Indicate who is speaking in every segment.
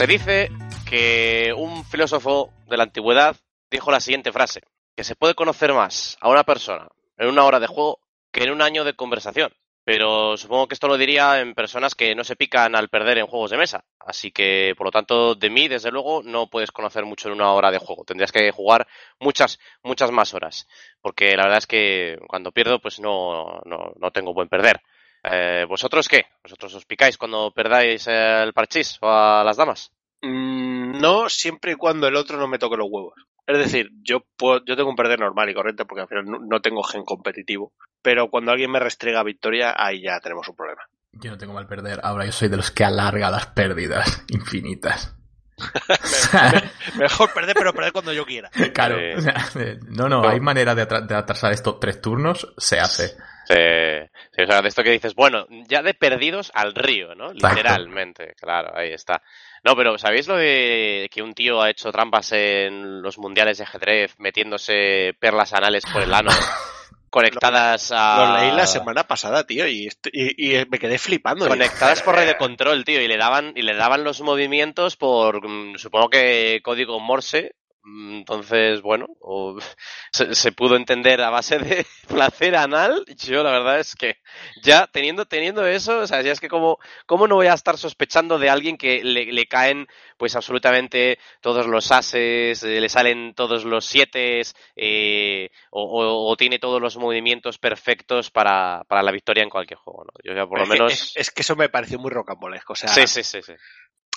Speaker 1: Se dice que un filósofo de la antigüedad dijo la siguiente frase, que se puede conocer más a una persona en una hora de juego que en un año de conversación. Pero supongo que esto lo diría en personas que no se pican al perder en juegos de mesa. Así que, por lo tanto, de mí, desde luego, no puedes conocer mucho en una hora de juego. Tendrías que jugar muchas, muchas más horas. Porque la verdad es que cuando pierdo, pues no, no, no tengo buen perder. Eh, ¿Vosotros qué? ¿Vosotros os picáis cuando perdáis el parchís o a las damas?
Speaker 2: Mm, no, siempre y cuando el otro no me toque los huevos. Es decir, yo puedo, yo tengo un perder normal y corriente porque al final no, no tengo gen competitivo. Pero cuando alguien me restrega victoria, ahí ya tenemos un problema.
Speaker 3: Yo no tengo mal perder. Ahora yo soy de los que alarga las pérdidas infinitas.
Speaker 2: Mejor perder, pero perder cuando yo quiera.
Speaker 3: Claro.
Speaker 1: Sí.
Speaker 3: o sea, eh, no, no, hay manera de, atra- de atrasar estos tres turnos, se hace.
Speaker 1: Sí, sí, o sea, de esto que dices, bueno, ya de perdidos al río, ¿no?
Speaker 3: Exacto.
Speaker 1: Literalmente, claro, ahí está. No, pero ¿sabéis lo de que un tío ha hecho trampas en los mundiales de ajedrez metiéndose perlas anales por el ano conectadas a...
Speaker 2: Lo leí la semana pasada, tío, y, y me quedé flipando.
Speaker 1: Conectadas por red de control, tío, y le daban, y le daban los movimientos por, mm, supongo que código Morse. Entonces, bueno, o- se, se pudo entender a base de placer anal. Yo la verdad es que ya teniendo, teniendo eso, o sea, ya es que como, ¿cómo no voy a estar sospechando de alguien que le, le caen pues absolutamente todos los ases, eh, le salen todos los siete, eh, o, o- o tiene todos los movimientos perfectos para, para la victoria en cualquier juego, ¿no? Yo ya por lo
Speaker 2: Es que-
Speaker 1: menos...
Speaker 2: Es, es que eso me pareció muy rocambolesco. O sea,
Speaker 1: Sí, sí, sí, sí.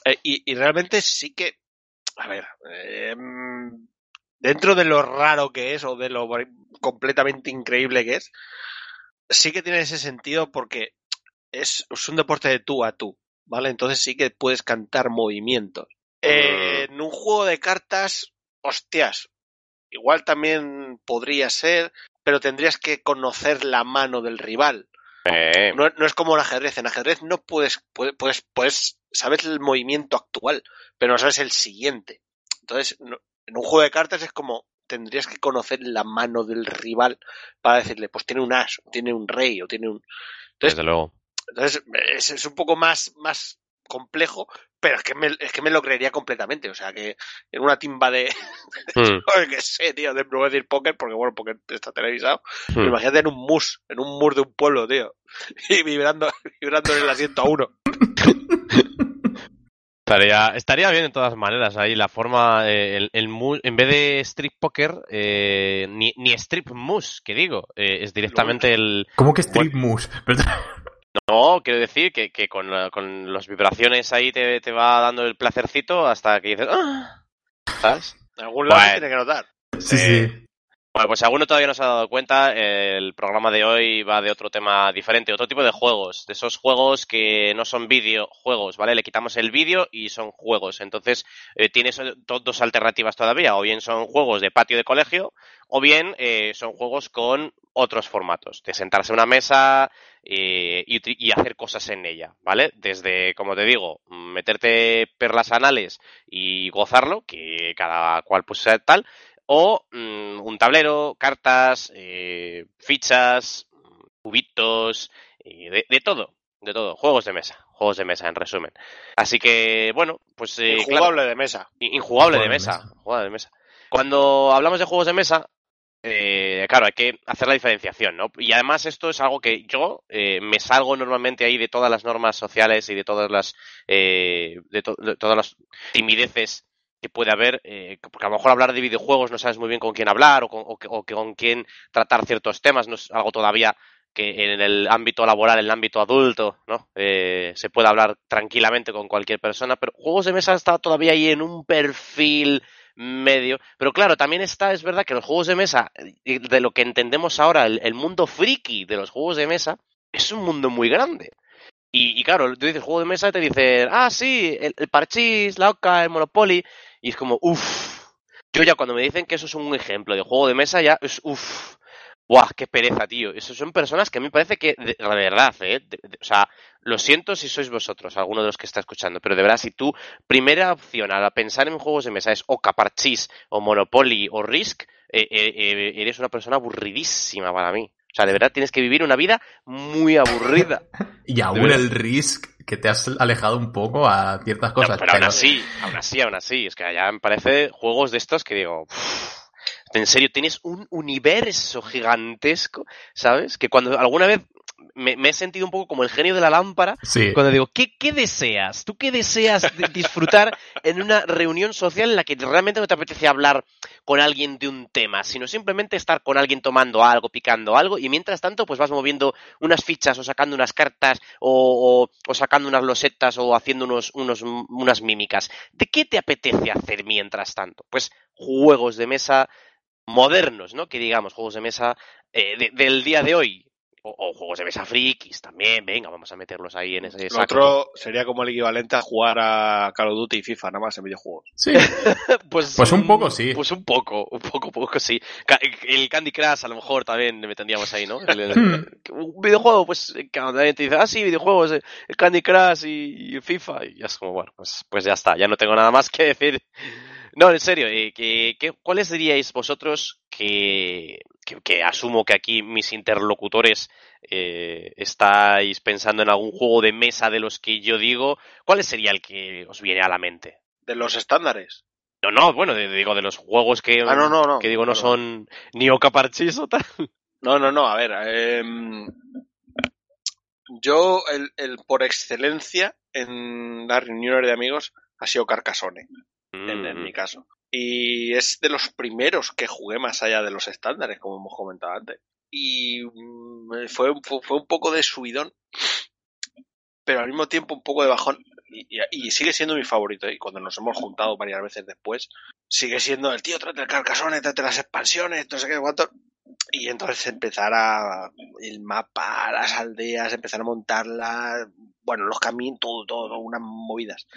Speaker 2: eh, y, y realmente sí que. A ver. eh, mm, dentro de lo raro que es o de lo completamente increíble que es, sí que tiene ese sentido porque es, es un deporte de tú a tú. ¿Vale? Entonces sí que puedes cantar movimientos. Eh, en un juego de cartas, hostias, igual también podría ser, pero tendrías que conocer la mano del rival.
Speaker 1: Eh,
Speaker 2: No, no es como en ajedrez. En ajedrez no puedes, puedes, puedes sabes el movimiento actual, pero no sabes el siguiente. Entonces, no- en un juego de cartas es como tendrías que conocer la mano del rival para decirle, pues tiene un as, o tiene un rey, o tiene un. Entonces,
Speaker 1: desde luego.
Speaker 2: entonces es, es un poco más, más complejo, pero es que, me, es que me lo creería completamente. O sea, que en una timba de.
Speaker 1: Hmm,
Speaker 2: que sé, tío, de no voy a decir póker, porque bueno, porque está televisado.
Speaker 1: hmm.
Speaker 2: Pero imagínate en un mus, en un mus de un pueblo, tío. Y vibrando, vibrando en el asiento a uno.
Speaker 1: Estaría, estaría bien de todas maneras ahí la forma, eh, el, el mu- en vez de strip poker, eh, ni, ni strip mus, que digo, eh, es directamente el...
Speaker 3: ¿Cómo que Moose? Pero-
Speaker 1: No, quiero decir que, que con, la- con las vibraciones ahí te, te va dando el placercito hasta que dices... "Ah", ¿Sabes?
Speaker 2: En algún lado se
Speaker 1: Bueno.
Speaker 2: tiene que notar.
Speaker 3: sí,
Speaker 1: Eh,
Speaker 3: sí.
Speaker 1: Bueno, pues si alguno todavía no se ha dado cuenta, el programa de hoy va de otro tema diferente, otro tipo de juegos, de esos juegos que no son videojuegos, ¿vale? Le quitamos el vídeo y son juegos. Entonces, eh, tienes do- dos alternativas todavía, o bien son juegos de patio de colegio, o bien eh, son juegos con otros formatos, de sentarse a una mesa eh, y, y hacer cosas en ella, ¿vale? Desde, como te digo, meterte perlas anales y gozarlo, que cada cual pues sea tal, o mm, un tablero, cartas, eh, fichas, cubitos, y de, de todo, de todo, juegos de mesa, juegos de mesa en resumen. Así que, bueno, pues eh,
Speaker 2: Injugable
Speaker 1: claro,
Speaker 2: de mesa.
Speaker 1: in- injugable de
Speaker 3: de
Speaker 1: mesa,
Speaker 3: mesa.
Speaker 1: jugable de mesa. Cuando hablamos de juegos de mesa, eh, claro, hay que hacer la diferenciación, ¿no? Y además esto es algo que yo eh, me salgo normalmente ahí de todas las normas sociales y de todas las eh, de, to- de todas las timideces que puede haber, eh, porque a lo mejor hablar de videojuegos no sabes muy bien con quién hablar o con, o con quién tratar ciertos temas, no es algo todavía que en el ámbito laboral, en el ámbito adulto, ¿no? Eh, se puede hablar tranquilamente con cualquier persona, pero juegos de mesa está todavía ahí en un perfil medio. Pero claro, también está, es verdad que los juegos de mesa, eh, de lo que entendemos ahora, el, el mundo friki de los juegos de mesa, es un mundo muy grande. Y, y claro, tú dices juego de mesa y te dicen, ah, sí, el, el parchís, la oca, el monopoly, y es como, uff. Yo ya cuando me dicen que eso es un ejemplo de juego de mesa, ya es uff. Buah, qué pereza, tío. Esas son personas que a mí parece que, de, de verdad, ¿eh? O sea, lo siento si sois vosotros, alguno de los que está escuchando, pero de verdad, si tú, primera opción al pensar en juegos de mesa es o Caparchís, o Monopoly, o Risk, eh, eh, eh, eres una persona aburridísima para mí. O sea, de verdad tienes que vivir una vida muy aburrida.
Speaker 3: Y aún el Risk, que te has alejado un poco a ciertas
Speaker 1: No,
Speaker 3: cosas.
Speaker 1: pero aún así, aún así, aún así, es que ya me parece juegos de estos que digo, "Uf, en serio, tienes un universo gigantesco, ¿sabes? Que cuando alguna vez me, me he sentido un poco como el genio de la lámpara,
Speaker 3: Sí.
Speaker 1: cuando digo, ¿qué, qué deseas? ¿Tú qué deseas de- disfrutar en una reunión social en la que realmente no te apetece hablar con alguien de un tema, sino simplemente estar con alguien tomando algo, picando algo, y mientras tanto, pues vas moviendo unas fichas o sacando unas cartas o, o- o sacando unas losetas o haciendo unos, unos, unas mímicas. ¿De qué te apetece hacer mientras tanto? Pues juegos de mesa modernos, ¿no? Que digamos, juegos de mesa eh, de- del día de hoy. O, o juegos de mesa frikis también, venga, vamos a meterlos ahí en ese
Speaker 2: Lo
Speaker 1: saco.
Speaker 2: otro sería como el equivalente a jugar a Call of Duty y FIFA, nada más en videojuegos.
Speaker 3: Sí.
Speaker 1: Pues,
Speaker 3: Pues un poco sí.
Speaker 1: Pues un poco, un poco, poco sí. El Candy Crush a lo mejor también le tendríamos ahí, ¿no? El- el- un videojuego, pues que cuando alguien te dice, ah, sí, videojuegos, eh, el Candy Crush y, FIFA, y ya es como, bueno, pues, pues ya está, ya no tengo nada más que decir. No, en serio, eh, que, que- ¿cuáles diríais vosotros que, que, que asumo que aquí mis interlocutores eh, estáis pensando en algún juego de mesa de los que yo digo? ¿Cuál sería el que os viene a la mente?
Speaker 2: De los estándares.
Speaker 1: No, no, bueno, de- digo, de los juegos que,
Speaker 2: Ah, no, no, no.
Speaker 1: que digo no son ni Oca Parchís o tal.
Speaker 2: No, no, no, a ver. em, yo, el, el por excelencia en las reuniones de amigos ha sido Carcassonne, en, en
Speaker 1: Mm.
Speaker 2: mi caso. Y es de los primeros que jugué más allá de los estándares, como hemos comentado antes. Y mm, fue, fue, fue un poco de subidón, pero al mismo tiempo un poco de bajón. Y, sigue siendo mi favorito. Y cuando nos hemos juntado varias veces después, sigue siendo el tío, trate el Carcassonne, trate las expansiones, no sé qué, cuánto. Y entonces empezar a el mapa, las aldeas, empezar a montarlas, bueno, los caminos, todo, todo, unas movidas.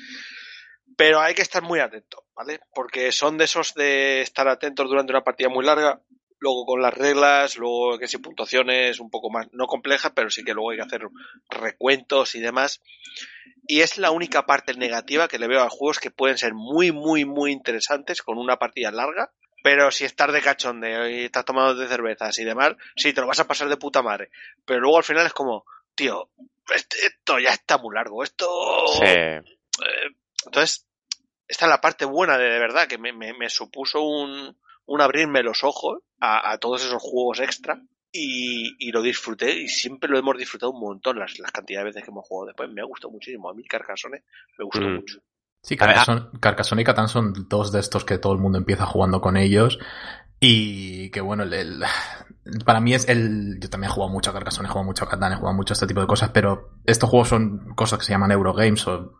Speaker 2: Pero hay que estar muy atento, ¿vale? Porque son de esos de estar atentos durante una partida muy larga, luego con las reglas, luego que si puntuaciones un poco más, no complejas, pero sí que luego hay que hacer recuentos y demás. Y es la única parte negativa que le veo a juegos que pueden ser muy, muy, muy interesantes con una partida larga. Pero si estás de cachondeo y estás tomando de cervezas y demás, sí, te lo vas a pasar de puta madre. Pero luego al final es como, tío, este- esto ya está muy largo, esto...
Speaker 1: Sí.
Speaker 2: Eh, entonces, esta es la parte buena de, de verdad, que me, me- me supuso un, un abrirme los ojos a, a todos esos juegos extra y, y lo disfruté y siempre lo hemos disfrutado un montón las, las cantidades de veces que hemos jugado después. Me ha gustado muchísimo. A mí Carcassonne me gustó
Speaker 1: Mm.
Speaker 2: mucho.
Speaker 3: Sí, Carcassonne, Carcassonne y Catán son dos de estos que todo el mundo empieza jugando con ellos. Y que bueno, el, el- para mí es el. Yo también he jugado mucho a Carcassonne, he jugado mucho a Catán, he jugado mucho a este tipo de cosas, pero estos juegos son cosas que se llaman Eurogames o.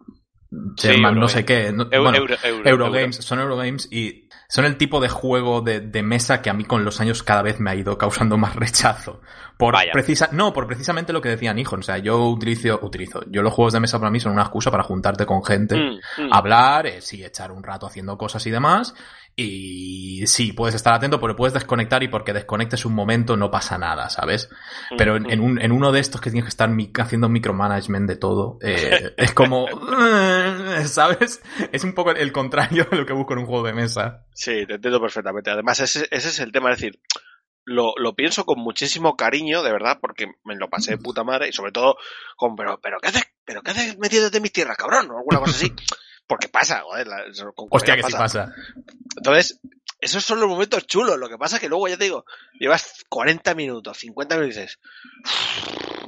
Speaker 1: Sí,
Speaker 3: no sé qué. no- bueno,
Speaker 1: euro- euro-
Speaker 3: Eurogames, son Eurogames y son el tipo de juego de, de mesa que a mí con los años cada vez me ha ido causando más rechazo. Por
Speaker 1: Vaya.
Speaker 3: precisa, no, por precisamente lo que decían hijos. O sea, yo utilizo, utilizo, yo los juegos de mesa para mí son una excusa para juntarte con gente
Speaker 2: Mm, mm.
Speaker 3: hablar, eh, sí, echar un rato haciendo cosas y demás. Y sí, puedes estar atento, pero puedes desconectar y porque desconectes un momento no pasa nada, ¿sabes? Pero en, en un, en uno de estos que tienes que estar mi- haciendo micromanagement de todo, eh, es como, ¿sabes? Es un poco el contrario de lo que busco en un juego de mesa.
Speaker 2: Sí, te entiendo perfectamente. Además, ese, ese es el tema, es decir, lo, lo pienso con muchísimo cariño, de verdad, porque me lo pasé de puta madre y sobre todo con, pero, pero ¿qué haces? ¿Pero qué haces metiéndote en mis tierras, cabrón? O alguna cosa así. Porque pasa, joder. la- con
Speaker 3: Hostia, que
Speaker 2: cualquiera
Speaker 3: sí pasa.
Speaker 2: Entonces, esos son los momentos chulos. Lo que pasa es que luego, ya te digo, llevas 40 minutos, 50 minutos y dices,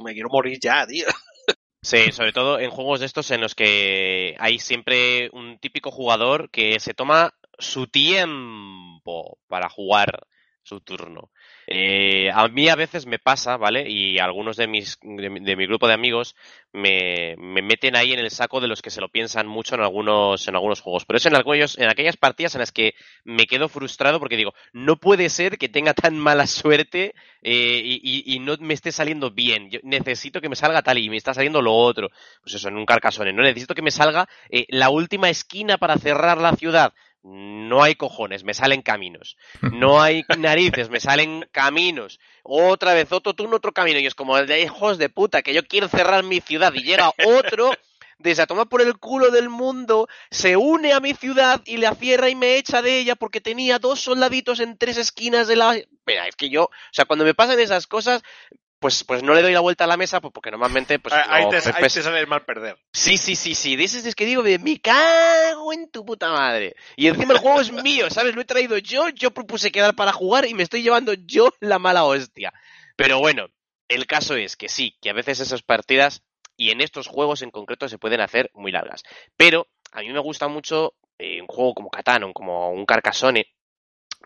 Speaker 2: me quiero morir ya, tío.
Speaker 1: Sí, sobre todo en juegos de estos en los que hay siempre un típico jugador que se toma su tiempo para jugar su turno. Eh, a mí a veces me pasa, ¿vale? Y algunos de mis de, mi grupo de amigos me, me, meten ahí en el saco de los que se lo piensan mucho en algunos en algunos juegos. Pero es en aquellos, en aquellas partidas en las que me quedo frustrado porque digo, no puede ser que tenga tan mala suerte eh, y, no me esté saliendo bien. Necesito que me salga tal y me está saliendo lo otro. Pues eso, en un carcasone. No necesito que me salga eh, la última esquina para cerrar la ciudad no hay cojones, me salen caminos. No hay narices, me salen caminos. Otra vez, otro turno, otro camino. Y es como el de hijos de puta, que yo quiero cerrar mi ciudad. Y llega otro, desde a tomar por el culo del mundo, se une a mi ciudad y la cierra y me echa de ella porque tenía dos soldaditos en tres esquinas de la. Mira, es que yo, o sea, cuando me pasan esas cosas, pues, pues no le doy la vuelta a la mesa pues porque normalmente pues
Speaker 2: ahí,
Speaker 1: no,
Speaker 2: te, ahí te sale el mal perder.
Speaker 1: Sí, sí, sí, sí. De ese es que digo, me cago en tu puta madre. Y encima el juego es mío, ¿sabes? Lo he traído yo, yo propuse quedar para jugar y me estoy llevando yo la mala hostia. Pero bueno, el caso es que sí, que a veces esas partidas y en estos juegos en concreto se pueden hacer muy largas. Pero a mí me gusta mucho eh, un juego como Catán como un Carcassonne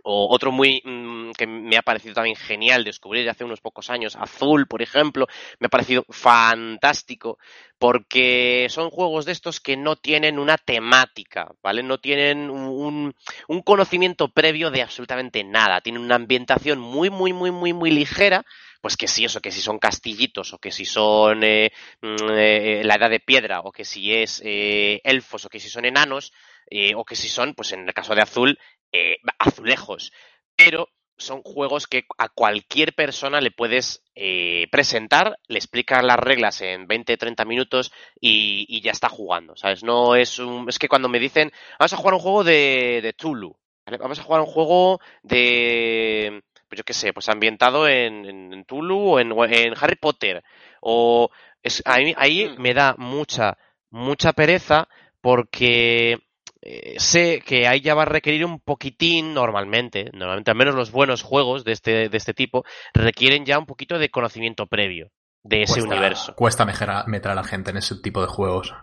Speaker 1: o otro muy mmm, que me ha parecido también genial descubrir hace unos pocos años, Azul, por ejemplo, me ha parecido fantástico porque son juegos de estos que no tienen una temática, ¿vale? No tienen un, un conocimiento previo de absolutamente nada, tienen una ambientación muy, muy, muy, muy, muy ligera, pues que si eso, que si son castillitos, o que si son eh, eh, la edad de piedra, o que si es eh, elfos, o que si son enanos, eh, o que si son, pues en el caso de Azul, eh, azulejos. Pero son juegos que a cualquier persona le puedes eh, presentar, le explicas las reglas en 20-30 minutos y, y, ya está jugando, ¿sabes? No es un... Es que cuando me dicen, vamos a jugar un juego de, de Tulu, ¿vale? vamos a jugar un juego de... Pues yo qué sé, pues ambientado en, en, en Tulu o en, en, Harry Potter. O... Es, ahí, ahí me da mucha, mucha pereza porque eh, sé que ahí ya va a requerir un poquitín normalmente, normalmente al menos los buenos juegos de este, de este tipo requieren ya un poquito de conocimiento previo de ese
Speaker 3: cuesta,
Speaker 1: universo.
Speaker 3: Cuesta meter a la gente en ese tipo de juegos.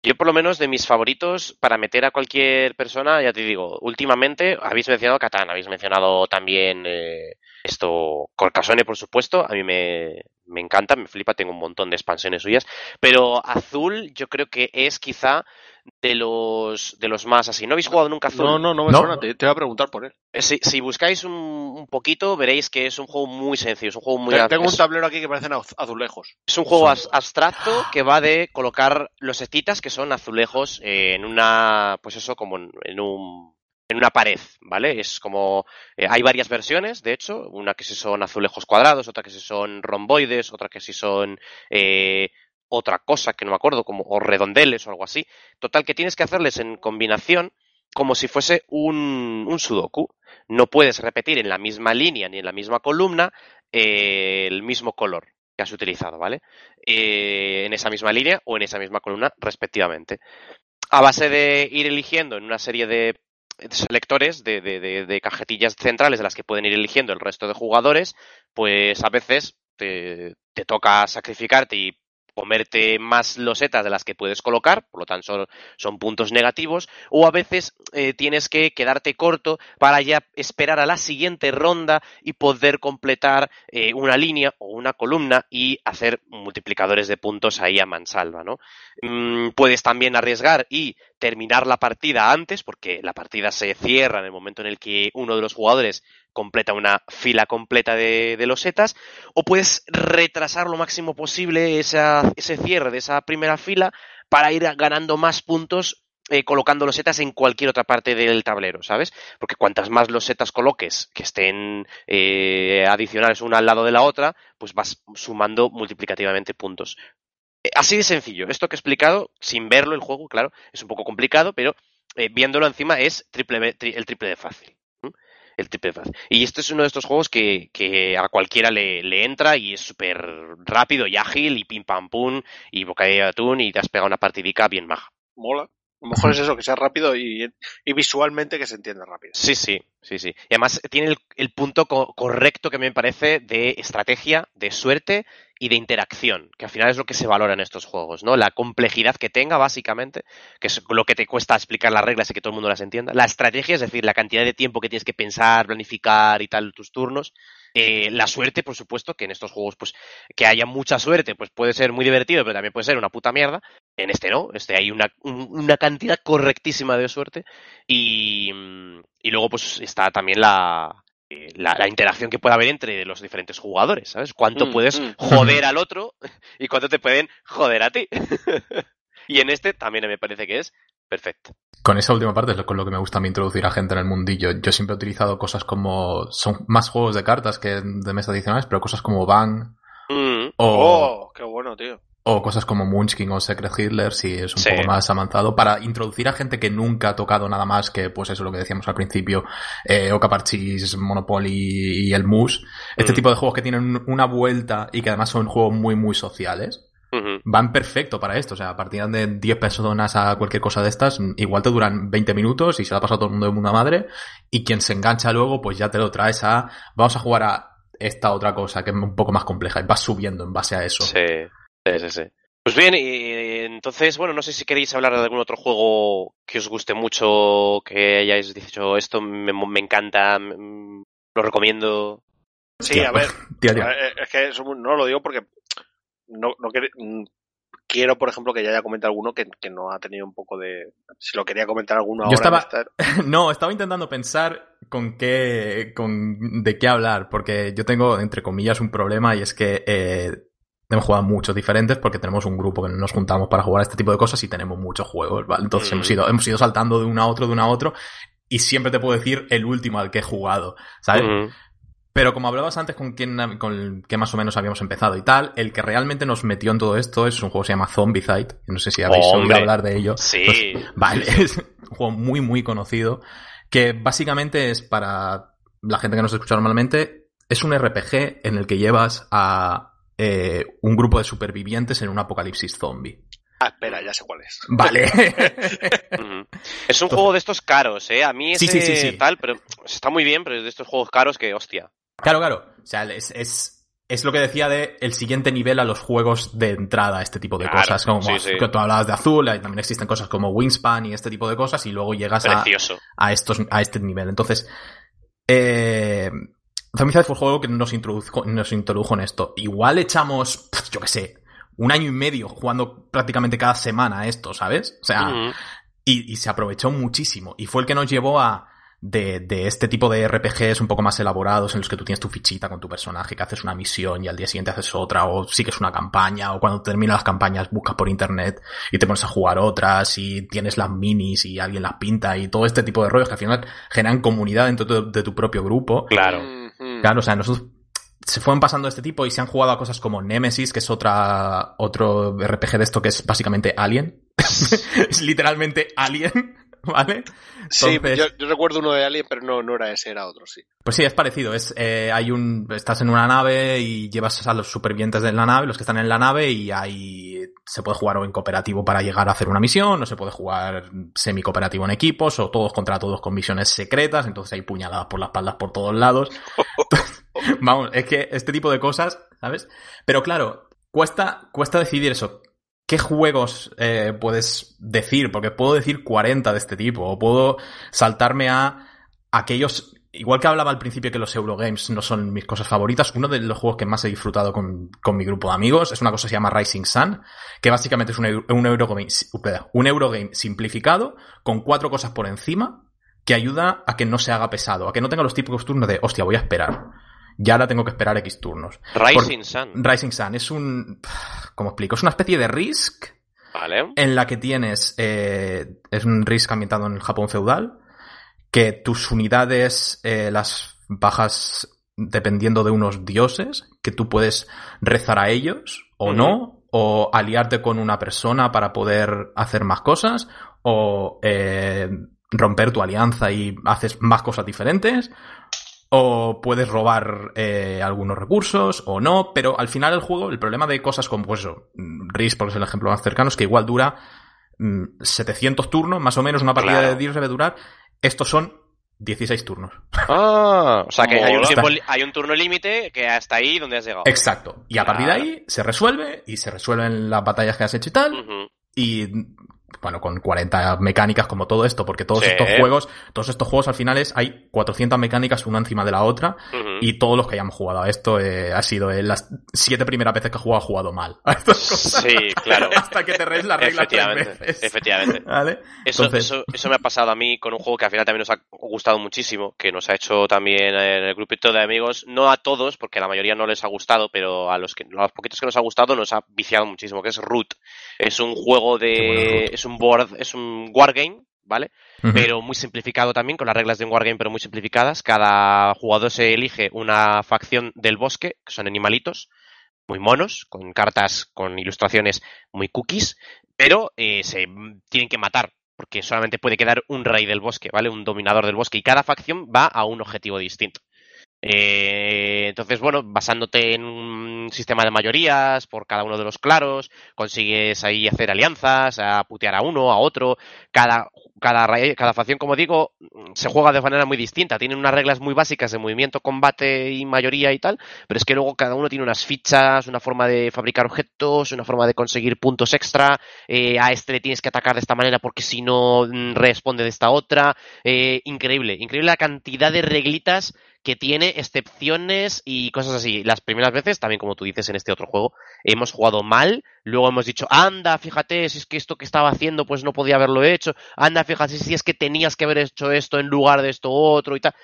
Speaker 1: Yo por lo menos de mis favoritos para meter a cualquier persona, ya te digo, últimamente habéis mencionado Catán, habéis mencionado también eh, esto, Carcassonne por supuesto, a mí me, me encanta, me flipa, tengo un montón de expansiones suyas, pero Azul yo creo que es quizá de los de los más así. ¿No habéis jugado nunca Azul?
Speaker 2: No, no, no me
Speaker 3: No.
Speaker 2: suena, te, te voy a preguntar por él.
Speaker 1: Eh, Si, si buscáis un, un poquito, veréis que es un juego muy sencillo, es un juego muy...
Speaker 2: Te- Tengo un
Speaker 1: es-
Speaker 2: tablero aquí que parecen az- azulejos.
Speaker 1: Es un juego abstracto que va de colocar los etitas que son azulejos eh, en una, pues eso, como en, en un, en una pared, ¿vale? Es como, eh, hay varias versiones, de hecho, una que si son azulejos cuadrados, otra que si son romboides, otra que si son eh, otra cosa que no me acuerdo, como o redondeles o algo así. Total, que tienes que hacerles en combinación como si fuese un, sudoku. No puedes repetir en la misma línea ni en la misma columna eh, el mismo color que has utilizado, ¿vale? Eh, en esa misma línea o en esa misma columna, respectivamente. A base de ir eligiendo en una serie de selectores de cajetillas centrales de las que pueden ir eligiendo el resto de jugadores, pues a veces te, te toca sacrificarte y comerte más losetas de las que puedes colocar, por lo tanto son, puntos negativos, o a veces eh, tienes que quedarte corto para ya esperar a la siguiente ronda y poder completar eh, una línea o una columna y hacer multiplicadores de puntos ahí a mansalva, ¿no? Mm, puedes también arriesgar y terminar la partida antes, porque la partida se cierra en el momento en el que uno de los jugadores completa una fila completa de, de losetas, o puedes retrasar lo máximo posible ese cierre de esa primera fila para ir ganando más puntos eh, colocando losetas en cualquier otra parte del tablero, ¿sabes? Porque cuantas más losetas coloques que estén eh, adicionales una al lado de la otra, pues vas sumando multiplicativamente puntos. Eh, así de sencillo. Esto que he explicado, sin verlo el juego, claro, es un poco complicado, pero eh, viéndolo encima es triple, tri, el triple de fácil. El triple fácil. Y este es uno de estos juegos que, que a cualquiera le, le entra y es súper rápido y ágil y pim pam pum y bocadillo de atún y te has pegado una partidica bien maja.
Speaker 2: Mola. Lo mejor es eso, que sea rápido y, y, visualmente que se entienda rápido.
Speaker 1: Sí, sí, sí, sí. Y además tiene el, el punto co correcto que me parece de estrategia, de suerte y de interacción, que al final es lo que se valora en estos juegos, ¿no? La complejidad que tenga, básicamente, que es lo que te cuesta explicar las reglas y que todo el mundo las entienda. La estrategia, es decir, la cantidad de tiempo que tienes que pensar, planificar y tal tus turnos. Eh, la suerte, por supuesto, que en estos juegos, pues, que haya mucha suerte, pues puede ser muy divertido, pero también puede ser una puta mierda. En este no, este hay una, una cantidad correctísima de suerte. Y, y luego, pues, está también la, eh, la, la, interacción que puede haber entre los diferentes jugadores, ¿sabes? Cuánto mm, puedes mm. joder al otro y cuánto te pueden joder a ti. y en este también me parece que es perfecto.
Speaker 3: Con esa última parte es con lo que me gusta a mí introducir a gente en el mundillo. Yo siempre he utilizado cosas como... Son más juegos de cartas que de mesa adicionales, pero cosas como Bang.
Speaker 2: Mm. O... Oh, qué bueno, tío
Speaker 3: o cosas como Munchkin o Secret Hitler si es un sí. poco más avanzado para introducir a gente que nunca ha tocado nada más que pues eso lo que decíamos al principio eh, Oca Parchís, Monopoly y el Mus este mm. tipo de juegos que tienen una vuelta y que además son juegos muy muy sociales uh -huh. van perfecto para esto o sea a partir de 10 personas a cualquier cosa de estas igual te duran 20 minutos y se la pasa a todo el mundo de mundo madre y quien se engancha luego pues ya te lo traes a vamos a jugar a esta otra cosa que es un poco más compleja y vas subiendo en base a eso
Speaker 1: sí Sí, sí, sí. Pues bien, y entonces, bueno, no sé si queréis hablar de algún otro juego que os guste mucho, que hayáis dicho esto me, me encanta, me, lo recomiendo.
Speaker 2: Sí, tía, a ver, tía, tía. es que eso no lo digo porque no, no quiero, quiero, por ejemplo, que ya haya comentado alguno que, que, no ha tenido un poco de... Si lo quería comentar alguno ahora...
Speaker 3: Yo estaba... Estar... no, estaba intentando pensar con qué... Con, de qué hablar, porque yo tengo, entre comillas, un problema y es que... Eh, hemos jugado muchos diferentes porque tenemos un grupo que nos juntamos para jugar este tipo de cosas y tenemos muchos juegos, ¿vale? Entonces mm. hemos, ido, hemos ido saltando de uno a otro, de uno a otro y siempre te puedo decir el último al que he jugado, ¿sabes? Mm. Pero como hablabas antes con quien, con el que más o menos habíamos empezado y tal, el que realmente nos metió en todo esto es un juego que se llama Zombicide. No sé si habéis oído hablar de ello.
Speaker 1: Sí.
Speaker 3: Pues, vale, es un juego muy, muy conocido que básicamente es para la gente que nos escucha normalmente, es un RPG en el que llevas a eh, un grupo de supervivientes en un apocalipsis zombie.
Speaker 2: Ah, espera, ya sé cuál es.
Speaker 3: Vale.
Speaker 1: es un juego de estos caros, ¿eh? A mí ese
Speaker 3: sí, sí, sí,
Speaker 1: tal, pero está muy bien, pero es de estos juegos caros que, hostia.
Speaker 3: Claro, claro. O sea, es, es, es lo que decía de el siguiente nivel a los juegos de entrada, este tipo de
Speaker 1: claro,
Speaker 3: cosas. Como que tú hablabas de azul, también existen cosas como Wingspan y este tipo de cosas, y luego llegas a, a, estos, a este nivel. Entonces, eh, Zombicide fue el juego que nos introdujo, nos introdujo en esto. Igual echamos, yo qué sé, un año y medio jugando prácticamente cada semana a esto, ¿sabes? O sea, uh -huh. y, y, se aprovechó muchísimo. Y fue el que nos llevó a de, de, este tipo de RPGs un poco más elaborados en los que tú tienes tu fichita con tu personaje, que haces una misión y al día siguiente haces otra, o sigues una campaña, o cuando terminas las campañas buscas por internet y te pones a jugar otras, y tienes las minis y alguien las pinta, y todo este tipo de rollos que al final generan comunidad dentro de, de tu propio grupo.
Speaker 1: Claro.
Speaker 3: Claro, o sea, nosotros se fueron pasando este tipo y se han jugado a cosas como Nemesis, que es otra, otro RPG de esto que es básicamente Alien. es literalmente Alien, ¿vale?
Speaker 2: Sí, yo, yo, recuerdo uno de Alien, pero no, no era ese, era otro, sí.
Speaker 3: Pues sí, es parecido. Es, eh, hay un, estás en una nave y llevas a los supervivientes de la nave, los que están en la nave, y ahí se puede jugar o en cooperativo para llegar a hacer una misión, o se puede jugar semi-cooperativo en equipos, o todos contra todos con misiones secretas, entonces hay puñaladas por las espaldas por todos lados. Vamos, es que este tipo de cosas, ¿sabes? Pero claro, cuesta, cuesta decidir eso. ¿Qué juegos eh, puedes decir? Porque puedo decir 40 de este tipo, o puedo saltarme a aquellos... Igual que hablaba al principio que los Eurogames no son mis cosas favoritas, uno de los juegos que más he disfrutado con, con mi grupo de amigos es una cosa que se llama Rising Sun, que básicamente es un, un, Eurogame, un Eurogame simplificado, con cuatro cosas por encima, que ayuda a que no se haga pesado, a que no tenga los típicos turnos de, hostia, voy a esperar ya ahora tengo que esperar X turnos.
Speaker 1: Rising Por, Sun.
Speaker 3: Rising Sun es un. ¿Cómo explico? Es una especie de Risk.
Speaker 1: Vale.
Speaker 3: En la que tienes. Eh, es un Risk ambientado en el Japón feudal. Que tus unidades eh, las bajas dependiendo de unos dioses. Que tú puedes rezar a ellos o uh -huh. no. O aliarte con una persona para poder hacer más cosas. O eh, romper tu alianza y haces más cosas diferentes o puedes robar eh, algunos recursos o no, pero al final el juego, el problema de cosas como pues eso, RIS, porque es el ejemplo más cercano, es que igual dura mm, 700 turnos, más o menos una partida
Speaker 1: Claro.
Speaker 3: de Dirge debe durar. Estos son 16 turnos.
Speaker 1: Ah, o sea que hay un, tiempo hay un turno límite que hasta ahí donde has llegado.
Speaker 3: Exacto. Y a partir de ahí se resuelve y se resuelven las batallas que has hecho y tal. Y bueno, con 40 mecánicas como todo esto, porque todos
Speaker 1: Sí.
Speaker 3: estos juegos, todos estos juegos al final es, hay 400 mecánicas una encima de la otra y todos los que hayamos jugado a esto eh, ha sido eh, las siete primeras veces que he jugado, he jugado mal. a estas cosas.
Speaker 1: Sí, claro.
Speaker 3: Hasta que te rees la regla tres
Speaker 1: Efectivamente,
Speaker 3: veces.
Speaker 1: efectivamente.
Speaker 3: ¿Vale?
Speaker 1: Eso,
Speaker 3: Entonces-
Speaker 1: eso, eso me ha pasado a mí con un juego que al final también nos ha gustado muchísimo, que nos ha hecho también en el grupito de amigos, no a todos, porque a la mayoría no les ha gustado, pero a los que a los poquitos que nos ha gustado nos ha viciado muchísimo, que es Root. Es un juego de es un board, es un wargame, ¿vale? Pero muy simplificado también, con las reglas de un wargame, pero muy simplificadas. Cada jugador se elige una facción del bosque, que son animalitos, muy monos, con cartas, con ilustraciones muy cookies, pero eh, se tienen que matar, porque solamente puede quedar un rey del bosque, ¿vale? Un dominador del bosque, y cada facción va a un objetivo distinto. Eh, entonces, bueno, basándote en un sistema de mayorías por cada uno de los claros, consigues ahí hacer alianzas, a putear a uno, a otro. Cada, cada, cada facción, como digo, se juega de manera muy distinta. Tienen unas reglas muy básicas de movimiento, combate y mayoría y tal, pero es que luego cada uno tiene unas fichas, una forma de fabricar objetos, una forma de conseguir puntos extra. eh, a este le tienes que atacar de esta manera porque si no mm, responde de esta otra. Eh, increíble, increíble la cantidad de reglitas que tiene excepciones y cosas así. Las primeras veces, también como tú dices en este otro juego, hemos jugado mal, luego hemos dicho, anda, fíjate, si es que esto que estaba haciendo pues no podía haberlo hecho, anda, fíjate, si es que tenías que haber hecho esto en lugar de esto otro y tal.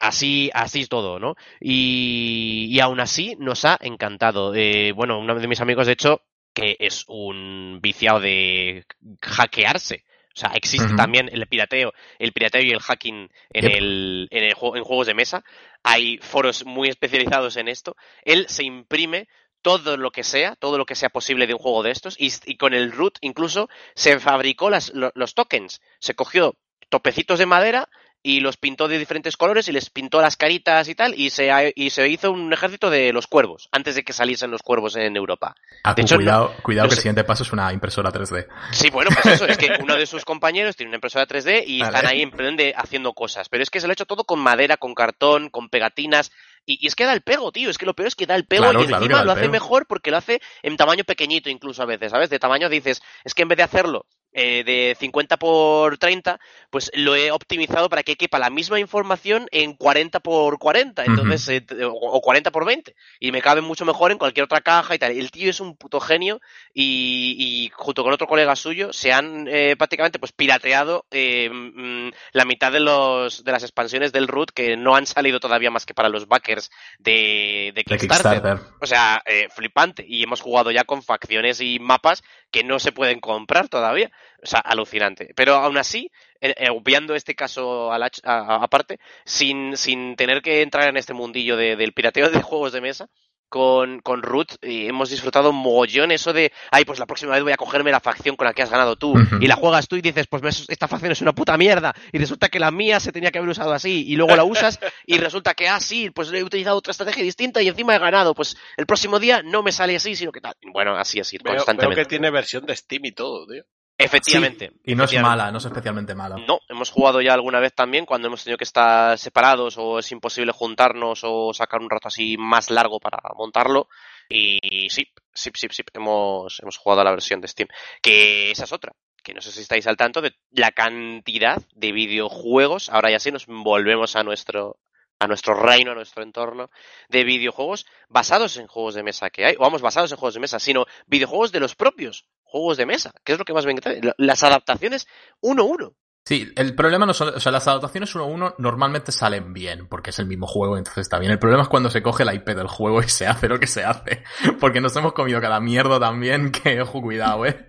Speaker 1: Así, así es todo, ¿no? Y, y aún así nos ha encantado. Eh, bueno, uno de mis amigos, de hecho, que es un viciado de hackearse. O sea, existe también el pirateo, el pirateo y el hacking en
Speaker 3: Yep.
Speaker 1: el, en el juego, en juegos de mesa. Hay foros muy especializados en esto. Él se imprime todo lo que sea, todo lo que sea posible de un juego de estos, y, y con el root incluso se fabricó las, lo- los tokens. Se cogió topecitos de madera y los pintó de diferentes colores y les pintó las caritas y tal, y se, y se hizo un ejército de los cuervos, antes de que saliesen los cuervos en Europa.
Speaker 3: Acu,
Speaker 1: de hecho, no-
Speaker 3: cuidado,
Speaker 1: no
Speaker 3: que
Speaker 1: sé.
Speaker 3: el siguiente paso es una impresora 3D.
Speaker 1: Sí, bueno, pues eso, es que uno de sus compañeros tiene una impresora 3D y
Speaker 3: Vale.
Speaker 1: están ahí en plan de haciendo cosas. Pero es que se lo ha hecho todo con madera, con cartón, con pegatinas. Y, es que da el pego, tío. Es que lo peor es que da el pego
Speaker 3: Claro,
Speaker 1: y encima lo hace
Speaker 3: pego.
Speaker 1: mejor porque lo hace en tamaño pequeñito incluso a veces, ¿sabes? De tamaño dices, es que en vez de hacerlo eh, de 50 por 30, pues lo he optimizado para que quepa la misma información en 40 por 40, entonces, eh, o, o 40 por 20. Y me cabe mucho mejor en cualquier otra caja y tal. El tío es un puto genio y, y junto con otro colega suyo se han eh, prácticamente pues pirateado eh, mm, la mitad de los de las expansiones del root que no han salido todavía más que para los backers de, de
Speaker 3: De
Speaker 1: Kickstarter.
Speaker 3: Kickstarter.
Speaker 1: O sea, eh, flipante. Y hemos jugado ya con facciones y mapas que no se pueden comprar todavía. O sea, alucinante. Pero aún así, eh, eh, obviando este caso aparte, sin, sin tener que entrar en este mundillo de- del pirateo de juegos de mesa, con, con Root eh, hemos disfrutado mogollón eso de, ay, pues la próxima vez voy a cogerme la facción con la que has ganado tú. Y la juegas tú y dices, pues esta facción es una puta mierda. Y resulta que la mía se tenía que haber usado así. Y luego la usas y resulta que, ah, sí, pues he utilizado otra estrategia distinta y encima he ganado. Pues el próximo día no me sale así, sino que tal. Bueno, así, así,
Speaker 2: Veo,
Speaker 1: constantemente.
Speaker 2: que tiene versión de Steam y todo, tío.
Speaker 1: Efectivamente.
Speaker 3: Sí, y no es mala, no es especialmente mala.
Speaker 1: No, hemos jugado ya alguna vez también cuando hemos tenido que estar separados o es imposible juntarnos o sacar un rato así más largo para montarlo. Y sí, sí, sí, sí, hemos, hemos jugado a la versión de Steam. Que esa es otra. Que no sé si estáis al tanto de la cantidad de videojuegos. Ahora ya sí nos volvemos a nuestro a nuestro reino, a nuestro entorno de videojuegos basados en juegos de mesa que hay, o vamos, basados en juegos de mesa, sino videojuegos de los propios juegos de mesa, que es lo que más me encanta. Las adaptaciones uno a uno.
Speaker 3: Sí, el problema no son, o sea, las adaptaciones 1-1 normalmente salen bien, porque es el mismo juego, entonces está bien. El problema es cuando se coge la IP del juego y se hace lo que se hace. Porque nos hemos comido cada mierda también, que ojo, cuidado, eh.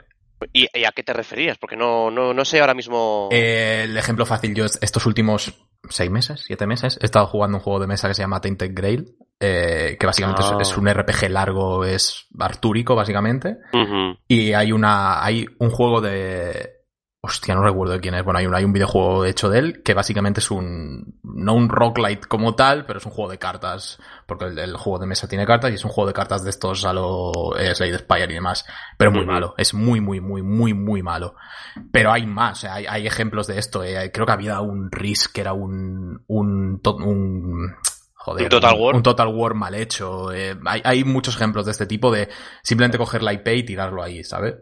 Speaker 1: ¿Y, y a qué te referías? Porque no, no, no sé ahora mismo.
Speaker 3: Eh, El ejemplo fácil, yo est- estos últimos seis meses, siete meses, he estado jugando un juego de mesa que se llama Tainted Grail, eh, que básicamente es-
Speaker 1: Ah.
Speaker 3: es, un RPG largo, es artúrico, básicamente. Y hay una, hay un juego de, Hostia, no recuerdo de quién es. Bueno, hay un, hay un videojuego hecho de él que básicamente es un. No un roguelite como tal, pero es un juego de cartas. Porque el, el juego de mesa tiene cartas y es un juego de cartas de estos a lo eh, Slade Spire y demás. Pero muy malo. Es muy, muy, muy, muy, muy malo. Pero hay más. Hay, hay ejemplos de esto. eh. Creo que había un Risk que era un. Un. un Joder,
Speaker 1: ¿Un Total War?
Speaker 3: Un Total War mal hecho. eh, hay, hay muchos ejemplos de este tipo de simplemente coger la IP y tirarlo ahí, ¿sabes?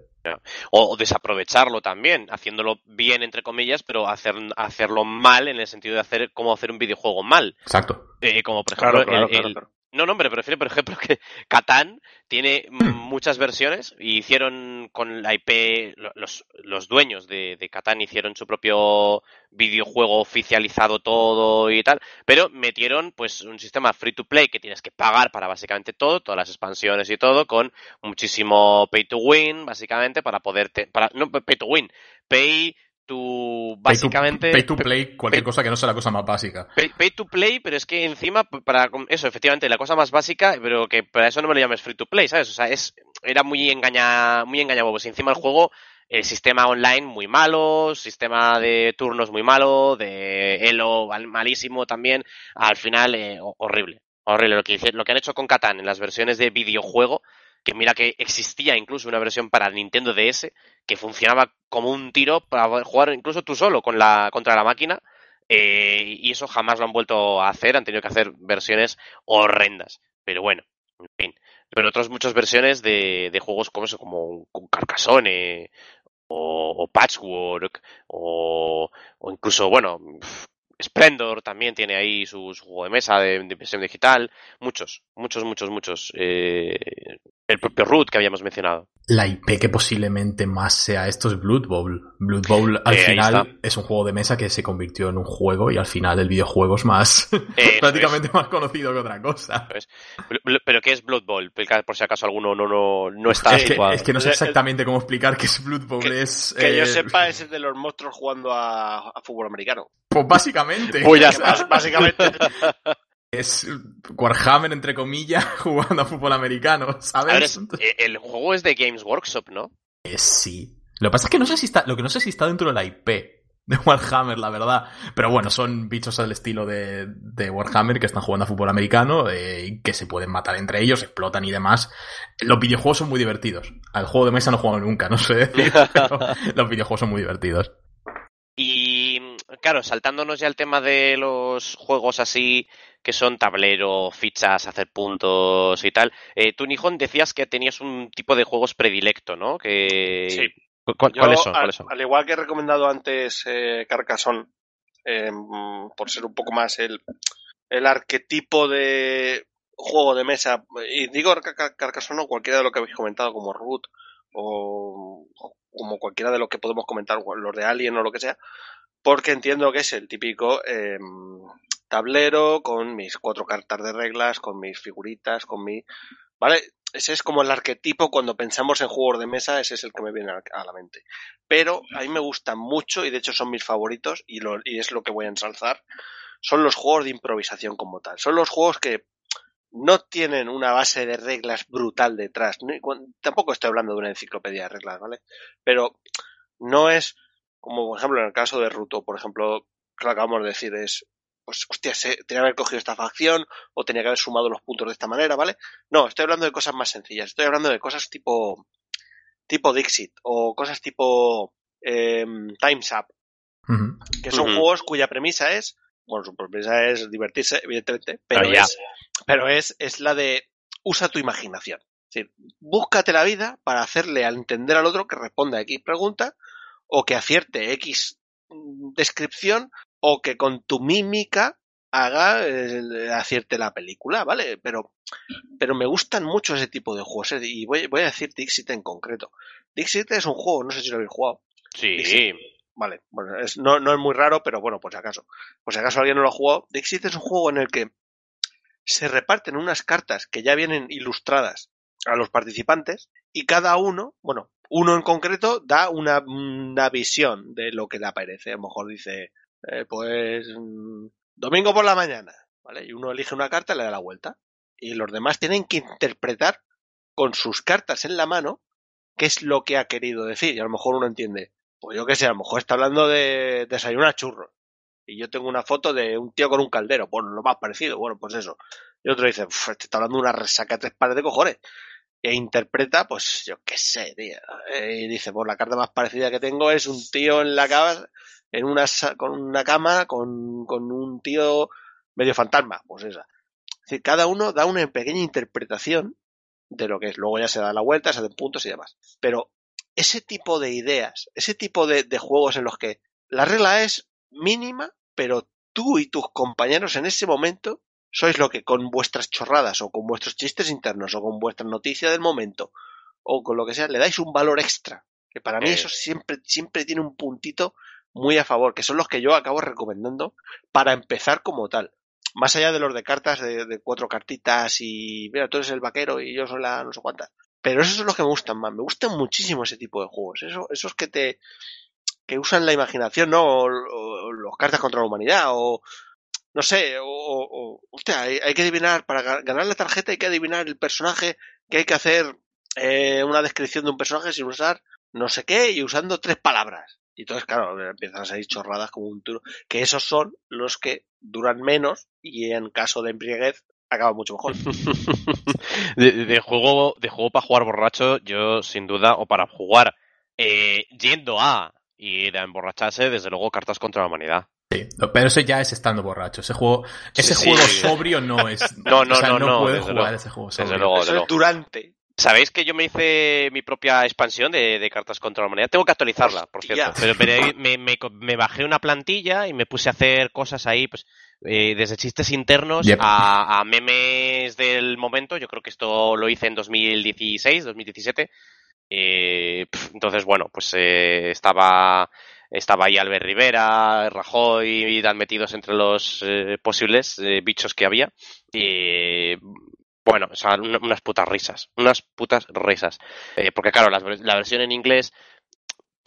Speaker 1: O, o desaprovecharlo también, haciéndolo bien, entre comillas, pero hacer, hacerlo mal en el sentido de hacer cómo hacer un videojuego mal.
Speaker 3: Exacto.
Speaker 1: Eh, como por ejemplo
Speaker 2: Claro, claro,
Speaker 1: el-
Speaker 2: claro,
Speaker 1: el-
Speaker 2: claro.
Speaker 1: No, no, hombre, prefiero, por ejemplo, que Catán tiene mm, muchas versiones y hicieron con la IP, lo- los, los dueños de, de Catán hicieron su propio videojuego oficializado todo y tal, pero metieron pues un sistema free to play que tienes que pagar para básicamente todo, todas las expansiones y todo, con muchísimo pay to win, básicamente, para poderte, para, no pay to win, pay to, básicamente...
Speaker 3: Pay to, pay to play, cualquier
Speaker 1: pay-
Speaker 3: cosa que no sea la cosa más básica.
Speaker 1: Pay, pay to play, pero es que encima, para eso, efectivamente, la cosa más básica, pero que para eso no me lo llames free to play, ¿sabes? O sea, es, era muy engaña, muy engañabobos. Encima el juego, el sistema online muy malo, sistema de turnos muy malo, de elo mal- malísimo también. Al final, eh, ho- horrible. Horrible. Lo que, lo que han hecho con Catán en las versiones de videojuego, que mira que existía incluso una versión para Nintendo DS, que funcionaba como un tiro para jugar incluso tú solo contra la máquina. Eh, y eso jamás lo han vuelto a hacer, han tenido que hacer versiones horrendas. Pero bueno, en fin. Pero otras muchas versiones de, juegos como eso, como, Carcassonne, o, Patchwork, o, o incluso, bueno, Splendor también tiene ahí su, su juego de mesa de, de digital. Muchos, muchos, muchos, muchos. Eh, el propio Root que habíamos mencionado.
Speaker 3: La IP que posiblemente más sea esto es Blood Bowl. Blood Bowl al
Speaker 1: Eh,
Speaker 3: final es un juego de mesa que se convirtió en un juego y al final el videojuego es más prácticamente más conocido que otra cosa.
Speaker 1: ¿Pero qué es Blood Bowl? Por si acaso alguno no, no, no está
Speaker 3: Es que, es que no sé exactamente cómo explicar qué es Blood Bowl.
Speaker 2: Que-
Speaker 3: es,
Speaker 2: Que yo
Speaker 3: eh,
Speaker 2: sepa, es el de los monstruos jugando a, a fútbol americano.
Speaker 3: Pues básicamente.
Speaker 1: Pues ya
Speaker 2: básicamente.
Speaker 3: Es Warhammer, entre comillas, jugando a fútbol americano,
Speaker 1: ver,
Speaker 3: ¿sabes?
Speaker 1: es- eh, el juego es de Games Workshop, ¿no?
Speaker 3: Eh, sí. Lo que pasa es que no sé si está, lo que no sé si está dentro de la IP de Warhammer, la verdad. Pero bueno, son bichos al estilo de, de Warhammer que están jugando a fútbol americano eh, y que se pueden matar entre ellos, explotan y demás. Los videojuegos son muy divertidos. Al juego de mesa no he jugado nunca, no sé decir, pero los videojuegos son muy divertidos.
Speaker 1: Y claro, saltándonos ya el tema de los juegos así que son tablero, fichas, hacer puntos y tal. Eh, tú, Nihon, decías que tenías un tipo de juegos predilecto, ¿no? Que...
Speaker 2: Sí.
Speaker 1: ¿Cu- cu-
Speaker 2: Yo,
Speaker 1: ¿Cuáles son?
Speaker 2: al,
Speaker 1: ¿Cuáles son?
Speaker 2: al igual que he recomendado antes eh, Carcassonne, eh, por ser un poco más el, el arquetipo de juego de mesa, y digo Car- Car- Carcassonne o cualquiera de lo que habéis comentado, como Root, o, o como cualquiera de lo que podemos comentar, los de Alien o lo que sea, porque entiendo que es el típico eh, tablero con mis cuatro cartas de reglas, con mis figuritas, con mi... ¿Vale? Ese es como el arquetipo cuando pensamos en juegos de mesa, ese es el que me viene a la mente. Pero a mí me gustan mucho y de hecho son mis favoritos y, lo, y es lo que voy a ensalzar. Son los juegos de improvisación como tal. Son los juegos que no tienen una base de reglas brutal detrás. Tampoco estoy hablando de una enciclopedia de reglas, ¿vale? Pero no es como por ejemplo en el caso de Ruto, por ejemplo, lo acabamos de decir, es pues hostia, se, tenía que haber cogido esta facción o tenía que haber sumado los puntos de esta manera, ¿vale? No, estoy hablando de cosas más sencillas. Estoy hablando de cosas tipo tipo Dixit o cosas tipo eh, Times Up, que son juegos cuya premisa es, bueno, su premisa es divertirse, evidentemente, pero
Speaker 1: ya.
Speaker 2: es, pero es, es la de usa tu imaginación. Es decir, búscate la vida para hacerle al entender al otro que responda a X pregunta o que acierte X mm, descripción o que con tu mímica haga eh, acierte la película, ¿vale? Pero, pero me gustan mucho ese tipo de juegos eh, y voy, voy a decir Dixit en concreto. Dixit es un juego, no sé si lo habéis jugado.
Speaker 1: Sí.
Speaker 2: Dixit. Vale, bueno, es, no, no es muy raro, pero bueno, por si acaso. Por si acaso alguien no lo ha jugado, Dixit es un juego en el que se reparten unas cartas que ya vienen ilustradas a los participantes y cada uno, bueno, uno en concreto da una, una visión de lo que le aparece. A lo mejor dice, eh, pues, mm, domingo por la mañana, ¿vale? Y uno elige una carta y le da la vuelta. Y los demás tienen que interpretar con sus cartas en la mano qué es lo que ha querido decir. Y a lo mejor uno entiende, pues yo qué sé, a lo mejor está hablando de desayunar churros. Y yo tengo una foto de un tío con un caldero, pues lo más parecido, bueno, pues eso. Y otro dice, este está hablando de una resaca tres pares de cojones. E interpreta, pues yo qué sé, tío. Y dice, pues la carta más parecida que tengo es un tío en la cama, en una, con una cama, con, con un tío medio fantasma, pues esa. Es decir, cada uno da una pequeña interpretación de lo que es. Luego ya se da la vuelta, se hacen puntos y demás. Pero ese tipo de ideas, ese tipo de, de juegos en los que la regla es mínima, pero tú y tus compañeros en ese momento sois lo que con vuestras chorradas o con vuestros chistes internos o con vuestra noticia del momento o con lo que sea, le dais un valor extra. Que para mí eso siempre, siempre tiene un puntito muy a favor, que son los que yo acabo recomendando para empezar como tal. Más allá de los de cartas, de, cuatro cartitas y, mira, tú eres el vaquero y yo soy la no sé cuántas. Pero esos son los que me gustan más. Me gustan muchísimo ese tipo de juegos. Eso, esos que te, que usan la imaginación, ¿no? O, los cartas contra la humanidad, o no sé, o, o usted, hay, que adivinar, para ganar la tarjeta hay que adivinar el personaje, que hay que hacer eh, una descripción de un personaje sin usar no sé qué y usando tres palabras. Y entonces, claro, empiezan a salir chorradas como un turo, que esos son los que duran menos y en caso de embriaguez acaba mucho mejor.
Speaker 1: de, juego, de juego para jugar borracho, yo sin duda, o para jugar eh, yendo a y de emborracharse, desde luego, cartas contra la humanidad.
Speaker 3: Sí, pero eso ya es estando borracho. Ese juego, ese juego sobrio no es.
Speaker 1: No, no, no,
Speaker 3: no,
Speaker 1: puede
Speaker 3: jugar ese juego sobrio.
Speaker 1: Desde luego,
Speaker 2: eso es durante.
Speaker 1: ¿Sabéis que yo me hice mi propia expansión de, cartas contra la humanidad? Tengo que actualizarla, por cierto. Pero, me, me, bajé una plantilla y me puse a hacer cosas ahí, pues, eh, desde chistes internos a, a, memes del momento. Yo creo que esto lo hice en 2016, 2017. Eh, entonces, bueno, pues eh, estaba, estaba ahí Albert Rivera, Rajoy y Dan metidos entre los eh, posibles eh, bichos que había. Y bueno, o sea, unas putas risas, unas putas risas. porque claro, la, la versión en inglés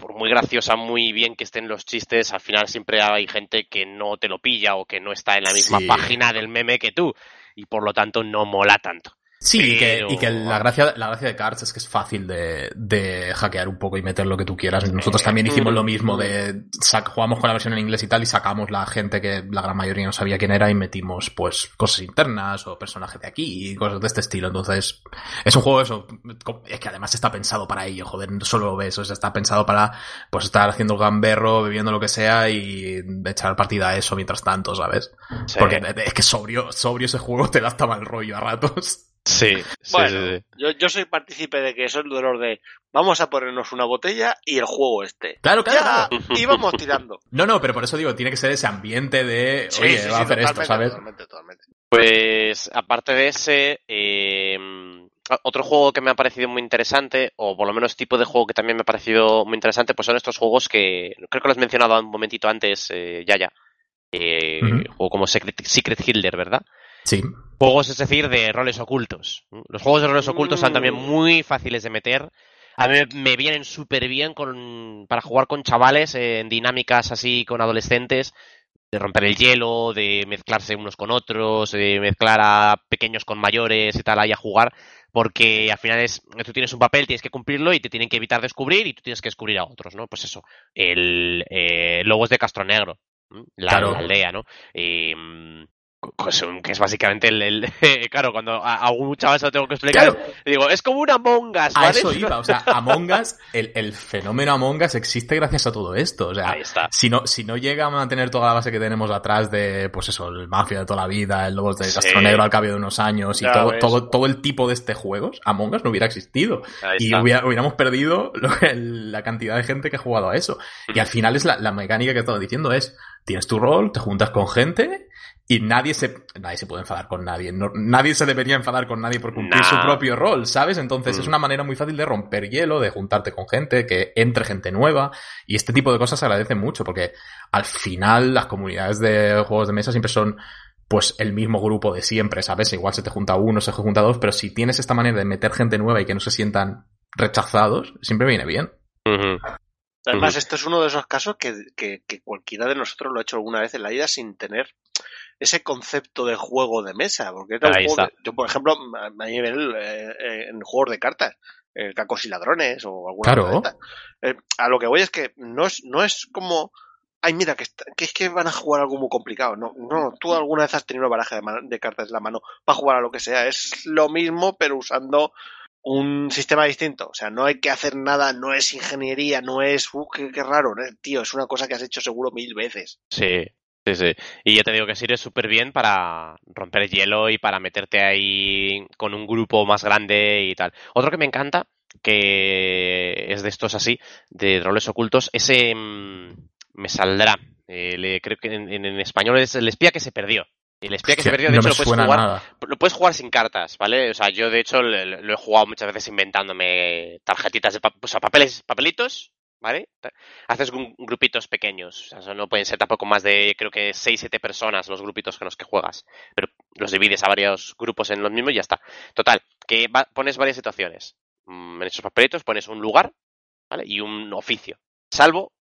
Speaker 1: por muy graciosa, muy bien que estén los chistes, al final siempre hay gente que no te lo pilla o que no está en la misma página del meme que tú y por lo tanto no mola tanto.
Speaker 3: Sí, y, que, y que, la gracia, la gracia de Cards es que es fácil de, de hackear un poco y meter lo que tú quieras. Nosotros también hicimos lo mismo de jugamos con la versión en inglés y tal y sacamos la gente que la gran mayoría no sabía quién era y metimos pues cosas internas o personajes de aquí y cosas de este estilo. Entonces, es un juego eso, es que además está pensado para ello, joder, no solo lo ves, o sea, está pensado para pues estar haciendo el gamberro, bebiendo lo que sea y echar partida a eso mientras tanto, ¿sabes? Porque es que sobrio, sobrio ese juego te da hasta mal rollo a ratos.
Speaker 1: Sí,
Speaker 2: bueno, Yo, yo, soy partícipe de que eso es el dolor de vamos a ponernos una botella y el juego este.
Speaker 3: Claro, claro.
Speaker 2: y vamos tirando.
Speaker 3: No, no, pero por eso digo, tiene que ser ese ambiente de, oye, va a hacer esto, ¿sabes?
Speaker 2: Totalmente, totalmente.
Speaker 1: Pues, aparte de ese, eh, otro juego que me ha parecido muy interesante, o por lo menos tipo de juego que también me ha parecido muy interesante, pues son estos juegos que, creo que lo has mencionado un momentito antes, eh, ya, ya. Eh, Juego como Secret, Secret Hitler, ¿verdad?
Speaker 3: Sí.
Speaker 1: Juegos, es decir, de roles ocultos. Los juegos de roles ocultos son también mm. muy fáciles de meter. A mí me vienen súper bien con, para jugar con chavales en dinámicas así con adolescentes, de romper el hielo, de mezclarse unos con otros, de mezclar a pequeños con mayores y tal, ahí a jugar, porque al final es, tú tienes un papel, tienes que cumplirlo y te tienen que evitar descubrir y tú tienes que descubrir a otros, ¿no? Pues eso, el eh, Lobos de Castro Negro, la, aldea, ¿no? Eh, que es básicamente el, claro, cuando a, algún chaval se lo tengo que explicar, digo, es como una Among Us,
Speaker 3: A eso iba, o sea, Among Us, el, el, fenómeno Among Us existe gracias a todo esto, o sea, si no, si no llega a mantener toda la base que tenemos atrás de, pues eso, el Mafia de toda la vida, el Lobos de Castro Negro al cabo de unos años y todo, todo, todo el tipo de este juegos, Among Us no hubiera existido. Y hubiéramos perdido la cantidad de gente que ha jugado a eso. Y al final es la, la mecánica que he estado diciendo es, tienes tu rol, te juntas con gente y nadie se, nadie se puede enfadar con nadie. nadie se debería enfadar con nadie por cumplir su propio rol, ¿sabes? Entonces es mm. una manera muy fácil de romper hielo, de juntarte con gente, que entre gente nueva. Y este tipo de cosas se agradecen mucho porque al final las comunidades de juegos de mesa siempre son pues el mismo grupo de siempre, ¿sabes? Igual se te junta uno, se te junta dos, pero si tienes esta manera de meter gente nueva y que no se sientan rechazados, siempre viene bien.
Speaker 2: Además, esto es uno de esos casos que, que, cualquiera de nosotros lo ha hecho alguna vez en la vida sin tener ese concepto de juego de mesa. Porque yo, por ejemplo, a nivel eh, en juegos de cartas, eh, Cacos y Ladrones o alguna
Speaker 3: Claro.
Speaker 2: Eh, a lo que voy es que no es, no es como, ay, mira, que, está- que es que van a jugar algo muy complicado. No, no, tú alguna vez has tenido una baraja de, cartas en la mano para jugar a lo que sea. Es lo mismo, pero usando un sistema distinto. O sea, no hay que hacer nada, no es ingeniería, no es, uh, qué, qué raro, ¿no? tío, es una cosa que has hecho seguro mil veces.
Speaker 1: Sí, sí, sí. Y ya te digo que sirve súper bien para romper el hielo y para meterte ahí con un grupo más grande y tal. Otro que me encanta, que es de estos así, de roles ocultos, ese mm, me saldrá. Eh, le- creo que en, en- en español es el espía que se perdió. El espía que se perdió, de
Speaker 3: no
Speaker 1: hecho, lo puedes jugar lo puedes jugar sin cartas, ¿vale? O sea, yo de hecho lo he jugado muchas veces inventándome tarjetitas de pa- o sea, papeles, papelitos, ¿vale? Haces grupitos pequeños, o no pueden ser tampoco más de creo que 6 7 personas los grupitos con los que juegas, pero los divides a varios grupos en los mismos y ya está. Total, que va- pones varias situaciones. Mm, En esos papelitos pones un lugar, ¿vale? Y un oficio, salvo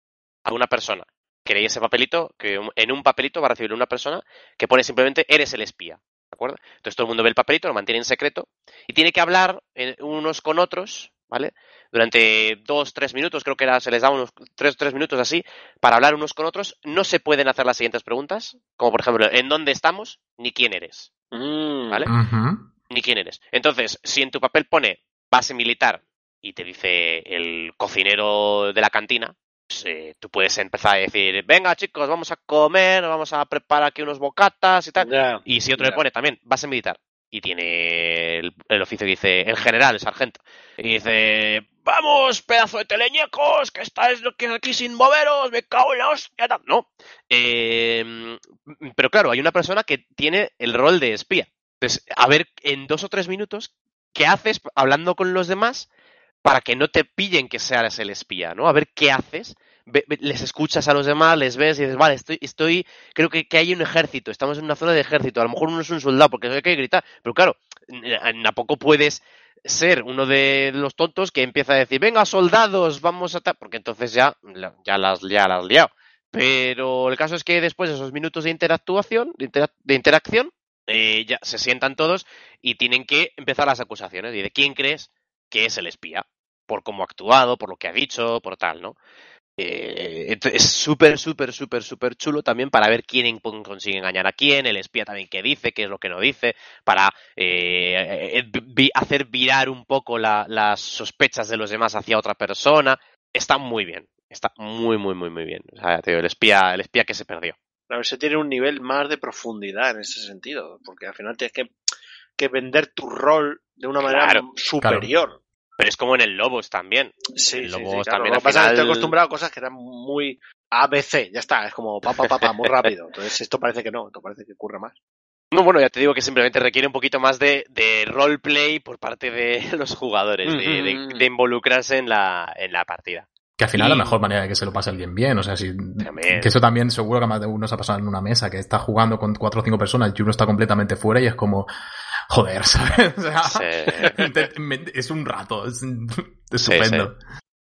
Speaker 1: a una persona. Que ese papelito, que en un papelito va a recibir una persona que pone simplemente eres el espía. ¿De acuerdo? Entonces todo el mundo ve el papelito, lo mantiene en secreto y tiene que hablar eh, unos con otros, ¿vale? Durante dos, tres minutos, creo que era, se les da unos tres, tres minutos así, para hablar unos con otros. No se pueden hacer las siguientes preguntas, como por ejemplo, ¿en dónde estamos? Ni quién eres,
Speaker 2: Mm,
Speaker 1: ¿vale? Ni quién eres. Entonces, si en tu papel pone base militar y te dice el cocinero de la cantina, pues, eh, tú puedes empezar a decir, venga chicos, vamos a comer, vamos a preparar aquí unos bocatas y tal. Y si otro le pone también base militar y tiene el, oficio que dice el general, el sargento, y dice, vamos, pedazo de teleñecos, que estáis aquí sin moveros, me cago en la hostia. tal". No. Eh, pero claro, hay una persona que tiene el rol de espía. Entonces, a ver, en dos o tres minutos, ¿qué haces hablando con los demás para que no te pillen que seas el espía, ¿no? A ver qué haces. Les escuchas a los demás, les ves y dices, vale, estoy, estoy, creo que, que hay un ejército, estamos en una zona de ejército, a lo mejor uno es un soldado, porque hay que gritar, pero claro, n- a poco puedes ser uno de los tontos que empieza a decir, venga, soldados, vamos a... ta-", Porque entonces ya, ya las, ya las liado. Pero el caso es que después de esos minutos de interactuación, de, intera- de interacción, eh, ya se sientan todos y tienen que empezar las acusaciones. Y de quién crees que es el espía. Por cómo ha actuado, por lo que ha dicho, por tal, ¿no? Eh, es súper, súper, súper, súper chulo también para ver quién consigue engañar a quién, el espía también qué dice, qué es lo que no dice, para eh, eh, hacer virar un poco la- las sospechas de los demás hacia otra persona. Está muy bien, está muy, muy, muy, muy bien. O sea, te digo, el espía, el espía que se perdió.
Speaker 2: A ver, se tiene un nivel más de profundidad en ese sentido, porque al final tienes que, que vender tu rol de una manera
Speaker 1: Claro,
Speaker 2: superior.
Speaker 1: Pero es como en el Lobos también.
Speaker 2: Sí,
Speaker 1: El
Speaker 2: sí,
Speaker 1: Lobos
Speaker 2: sí, claro.
Speaker 1: también
Speaker 2: Lo que pasa es que
Speaker 1: final-
Speaker 2: estoy acostumbrado a cosas que eran muy ABC, ya está, es como pa, pa, pa, pa, muy rápido. Entonces esto parece que no, esto parece que ocurre más.
Speaker 1: No, bueno, ya te digo que simplemente requiere un poquito más de, de roleplay por parte de los jugadores, de, de-
Speaker 2: Ujú.
Speaker 1: de involucrarse en la, en la partida.
Speaker 3: Que al final
Speaker 1: Y-
Speaker 3: la mejor manera de que se lo pase alguien bien, o sea, si,
Speaker 1: También.
Speaker 3: que eso también seguro que a más de uno se ha pasado en una mesa, que está jugando con cuatro o cinco personas y uno está completamente fuera y es como, joder, ¿sabes? O sea,
Speaker 1: Sí.
Speaker 3: es un rato, es,
Speaker 1: Sí,
Speaker 3: estupendo.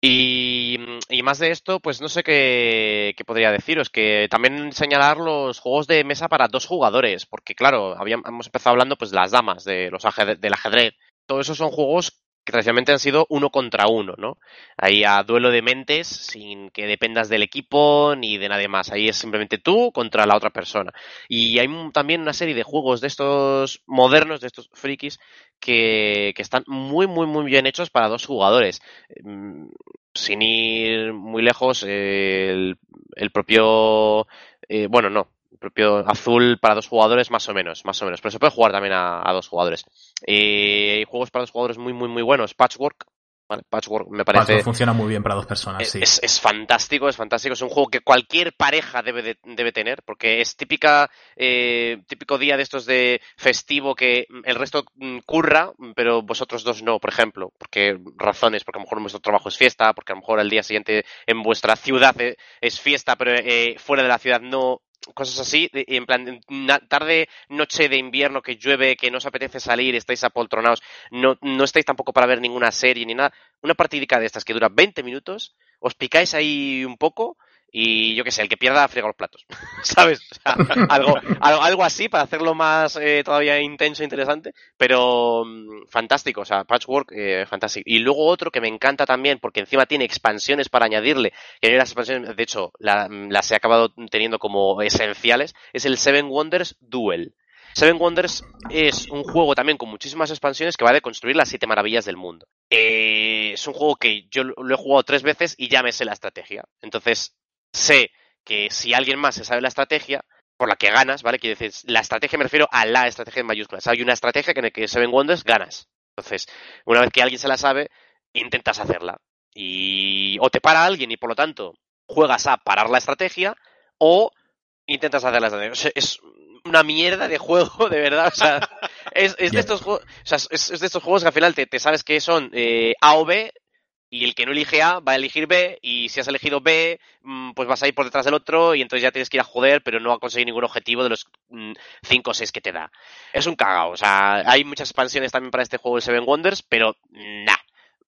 Speaker 1: Y, y más de esto, pues no sé qué, qué podría deciros, que también señalar los juegos de mesa para dos jugadores, porque claro, habíamos, hemos empezado hablando pues de las damas, de los ajedrez, del ajedrez. Todos esos son juegos que tradicionalmente han sido uno contra uno, ¿no? Ahí a duelo de mentes, sin que dependas del equipo ni de nadie más. Ahí es simplemente tú contra la otra persona. Y hay también una serie de juegos de estos modernos, de estos frikis, que, están muy, muy, muy bien hechos para dos jugadores. Mm, Sin ir muy lejos, el, el propio. eh, bueno, no. El propio azul para dos jugadores, más o menos, más o menos. Pero se puede jugar también a, a dos jugadores. Eh, hay juegos para dos jugadores muy, muy, muy buenos. Patchwork. ¿vale? Patchwork me parece.
Speaker 3: Patchwork funciona muy bien para dos personas,
Speaker 1: Es,
Speaker 3: sí.
Speaker 1: es- es fantástico, es fantástico. Es un juego que cualquier pareja debe, de- debe tener, porque es típica, eh, típico día de estos de festivo que el resto mm, curra, pero vosotros dos no, por ejemplo. Porque razones, porque a lo mejor vuestro trabajo es fiesta, porque a lo mejor el día siguiente en vuestra ciudad eh, es fiesta, pero eh, fuera de la ciudad no. Cosas así, en plan, tarde, noche de invierno que llueve, que no os apetece salir, estáis apoltronados, no, no estáis tampoco para ver ninguna serie ni nada una partidica de estas que dura 20 minutos, os picáis ahí un poco y yo qué sé, el que pierda friega los platos, ¿sabes? O algo, algo, así para hacerlo más eh, todavía intenso e interesante, pero mmm, fantástico, o sea, Patchwork, eh, fantástico. Y luego otro que me encanta también, porque encima tiene expansiones para añadirle, que las expansiones, de hecho, la, las he acabado teniendo como esenciales, es el Seven Wonders Duel. Seven Wonders es un juego también con muchísimas expansiones que va de construir las siete maravillas del mundo. Eh, es un juego que yo lo he jugado tres veces y ya me sé la estrategia. Entonces, sé que si alguien más se sabe la estrategia, por la que ganas, ¿vale? Quiere decir, la estrategia me refiero a la estrategia en mayúsculas. Hay una estrategia que en la que Seven Wonders ganas. Entonces, una vez que alguien se la sabe, intentas hacerla. Y o te para alguien y por lo tanto juegas a parar la estrategia o intentas hacer la estrategia. O sea, es una mierda de juego, de verdad. O sea, es, es de estos juegos, o sea, es, es, de estos juegos que al final te, te sabes que son eh, A o B y el que no elige A va a elegir B y si has elegido B, pues vas a ir por detrás del otro y entonces ya tienes que ir a joder, pero no a conseguir ningún objetivo de los 5 o 6 que te da. Es un cagao, o sea, hay muchas expansiones también para este juego de Seven Wonders, pero nah.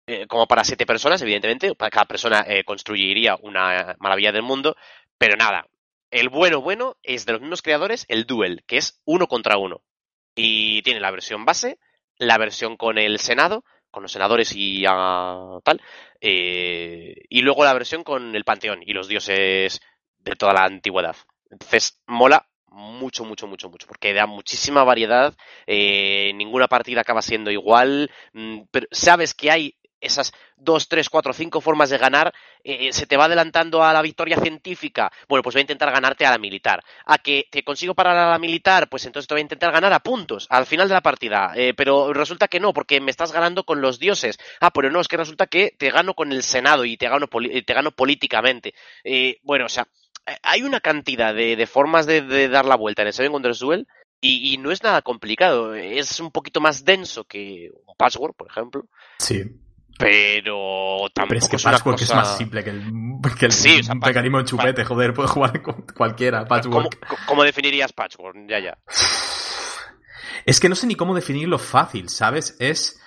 Speaker 1: Eh, como para siete personas, evidentemente, para cada persona eh, construiría una maravilla del mundo, pero nada. El bueno bueno es de los mismos creadores, el Duel, que es uno contra uno. Y tiene la versión base, la versión con el Senado, con los senadores y uh, tal, eh, y luego la versión con el panteón y los dioses de toda la antigüedad. Entonces, mola mucho, mucho, mucho, mucho, porque da muchísima variedad, eh, ninguna partida acaba siendo igual, mm, pero sabes que hay esas dos, tres, cuatro, cinco formas de ganar, eh, se te va adelantando a la victoria científica, bueno, pues voy a intentar ganarte a la militar. A que te consigo parar a la militar, pues entonces te voy a intentar ganar a puntos al final de la partida. Eh, pero resulta que no, porque me estás ganando con los dioses. Ah, pero no, es que resulta que te gano con el Senado y te gano, te gano políticamente. Eh, bueno, o sea, hay una cantidad de, formas de, de, dar la vuelta en el Seven Wonders Duel y, y, no es nada complicado. Es un poquito más denso que un Password, por ejemplo.
Speaker 3: Sí
Speaker 1: pero tampoco
Speaker 3: pero es que
Speaker 1: es una
Speaker 3: Patchwork
Speaker 1: cosa...
Speaker 3: es más simple que el, que el
Speaker 1: Sí, o sea,
Speaker 3: mecanismo de
Speaker 1: Patch-
Speaker 3: chupete, joder, puede jugar con cualquiera,
Speaker 1: ¿Cómo,
Speaker 3: Patchwork.
Speaker 1: cómo definirías Patchwork? Ya, ya.
Speaker 3: Es que no sé ni cómo definirlo fácil, ¿sabes? Es...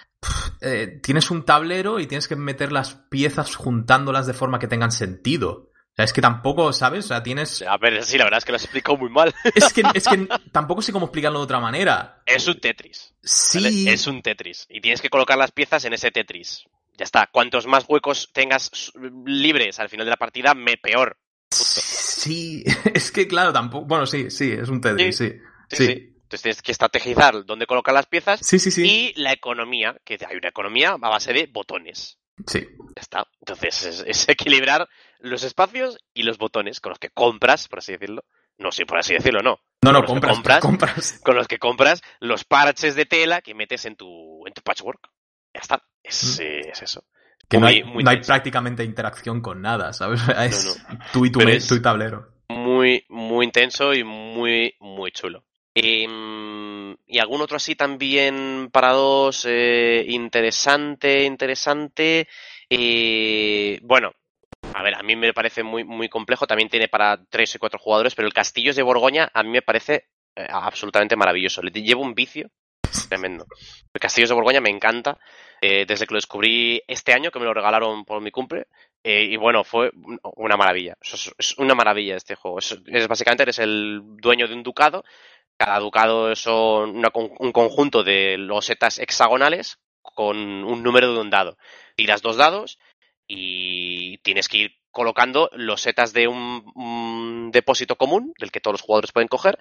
Speaker 3: eh, tienes un tablero y tienes que meter las piezas juntándolas de forma que tengan sentido. O sea, es que tampoco, ¿sabes? O sea, tienes...
Speaker 1: A ver, sí, la verdad es que lo has explicado muy mal.
Speaker 3: Es que, es que tampoco sé cómo explicarlo de otra manera.
Speaker 1: Es un Tetris.
Speaker 3: Sí.
Speaker 1: ¿vale? Es un Tetris. Y tienes que colocar las piezas en ese Tetris. Ya está. Cuantos más huecos tengas libres al final de la partida, me peor. Justo.
Speaker 3: Sí, es que claro, tampoco... Bueno, sí, sí, es un Tetris, sí.
Speaker 1: Sí,
Speaker 3: Sí.
Speaker 1: sí. Entonces tienes que estrategizar dónde colocar las piezas
Speaker 3: Sí, sí, sí.
Speaker 1: y la economía, que hay una economía a base de botones.
Speaker 3: Sí.
Speaker 1: Ya está. Entonces es, es equilibrar los espacios y los botones con los que compras, por así decirlo. No, sí, por así decirlo, no.
Speaker 3: No, no,
Speaker 1: Con
Speaker 3: compras,
Speaker 1: compras,
Speaker 3: compras.
Speaker 1: con los que compras los parches de tela que metes en tu, en tu patchwork. Ya está. Es,
Speaker 3: Mm.
Speaker 1: eh, es eso.
Speaker 3: Que no hay, no prácticamente interacción con nada, ¿sabes? Es
Speaker 1: No,
Speaker 3: tú y tu, tu tablero.
Speaker 1: Muy, muy intenso y muy, muy chulo. Em, y algún otro así también para dos, eh, interesante, interesante. Eh, bueno, a ver, a mí me parece muy, muy complejo. También tiene para tres y cuatro jugadores, pero el Castillos de Borgoña a mí me parece eh, absolutamente maravilloso. Le llevo un vicio tremendo. El Castillos de Borgoña me encanta. Eh, desde que lo descubrí este año, que me lo regalaron por mi cumple. eh, y bueno, fue un- una maravilla. Es, es una maravilla este juego. Es, es básicamente eres el dueño de un ducado. Cada ducado son una un conjunto de losetas hexagonales con un número de un dado. Tiras dos dados y tienes que ir colocando losetas de un, un depósito común, del que todos los jugadores pueden coger,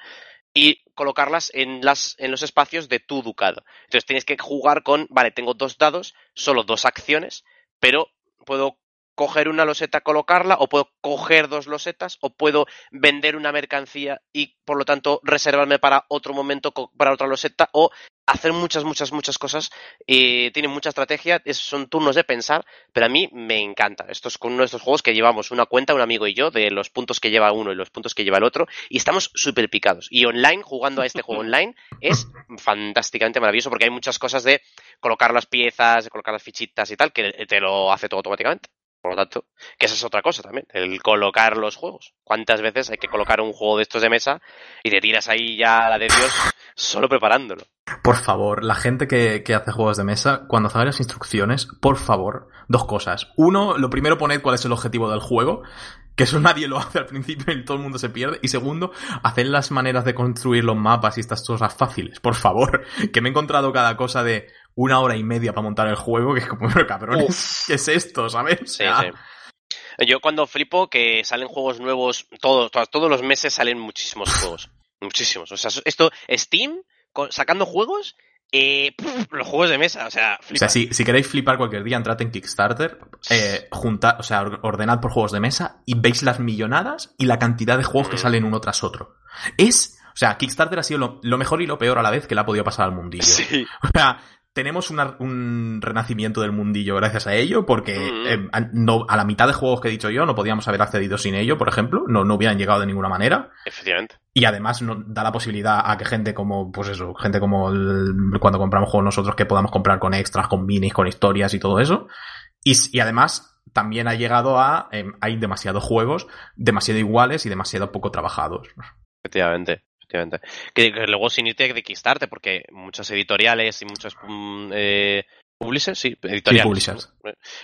Speaker 1: y colocarlas en, las, en los espacios de tu ducado. Entonces tienes que jugar con, vale, tengo dos dados, solo dos acciones, pero puedo coger una loseta, colocarla, o puedo coger dos losetas, o puedo vender una mercancía y por lo tanto reservarme para otro momento, para otra loseta, o hacer muchas, muchas, muchas cosas. Eh, tiene mucha estrategia, es- son turnos de pensar, pero a mí me encanta. Esto es con uno de estos juegos que llevamos una cuenta, un amigo y yo, de los puntos que lleva uno y los puntos que lleva el otro, y estamos súper picados. Y online, jugando a este juego online, es fantásticamente maravilloso porque hay muchas cosas de colocar las piezas, de colocar las fichitas y tal, que te lo hace todo automáticamente. Por lo tanto, que esa es otra cosa también, el colocar los juegos. ¿Cuántas veces hay que colocar un juego de estos de mesa y te tiras ahí ya a la de Dios solo preparándolo?
Speaker 3: Por favor, la gente que, que hace juegos de mesa, cuando haga las instrucciones, por favor, dos cosas. Uno, lo primero poned cuál es el objetivo del juego. que eso nadie lo hace al principio y todo el mundo se pierde. Y segundo, hacer las maneras de construir los mapas y estas cosas fáciles, por favor. Que me he encontrado cada cosa de una hora y media para montar el juego, que es como, cabrones, ¿qué es esto, sabes?
Speaker 1: Sí, sí. Yo cuando flipo que salen juegos nuevos, todos, todos los meses salen muchísimos juegos. Muchísimos. O sea, esto, Steam, sacando juegos eh, los juegos de mesa, o sea,
Speaker 3: O sea, si, queréis flipar cualquier día, entrad en Kickstarter, eh, junta, o sea, ordenad por juegos de mesa y veis las millonadas y la cantidad de juegos que mm. salen uno tras otro. Es, o sea, Kickstarter ha sido lo, mejor y lo peor a la vez que le ha podido pasar al mundillo. Sí. O sea, tenemos un renacimiento del mundillo gracias a ello, porque mm. eh, a, no, a la mitad de juegos que he dicho yo no podíamos haber accedido sin ello, por ejemplo, no, no hubieran llegado de ninguna manera.
Speaker 1: Efectivamente.
Speaker 3: Y además nos da la posibilidad a que gente como, pues eso, gente como cuando compramos juegos nosotros que podamos comprar con extras, con minis, con historias y todo eso. Y, y además también ha llegado a, em, hay demasiados juegos, demasiado iguales y demasiado poco trabajados.
Speaker 1: Efectivamente. Que, luego sin irte de Kickstarter, porque muchas editoriales y muchos mm, eh, publishers, sí, editoriales.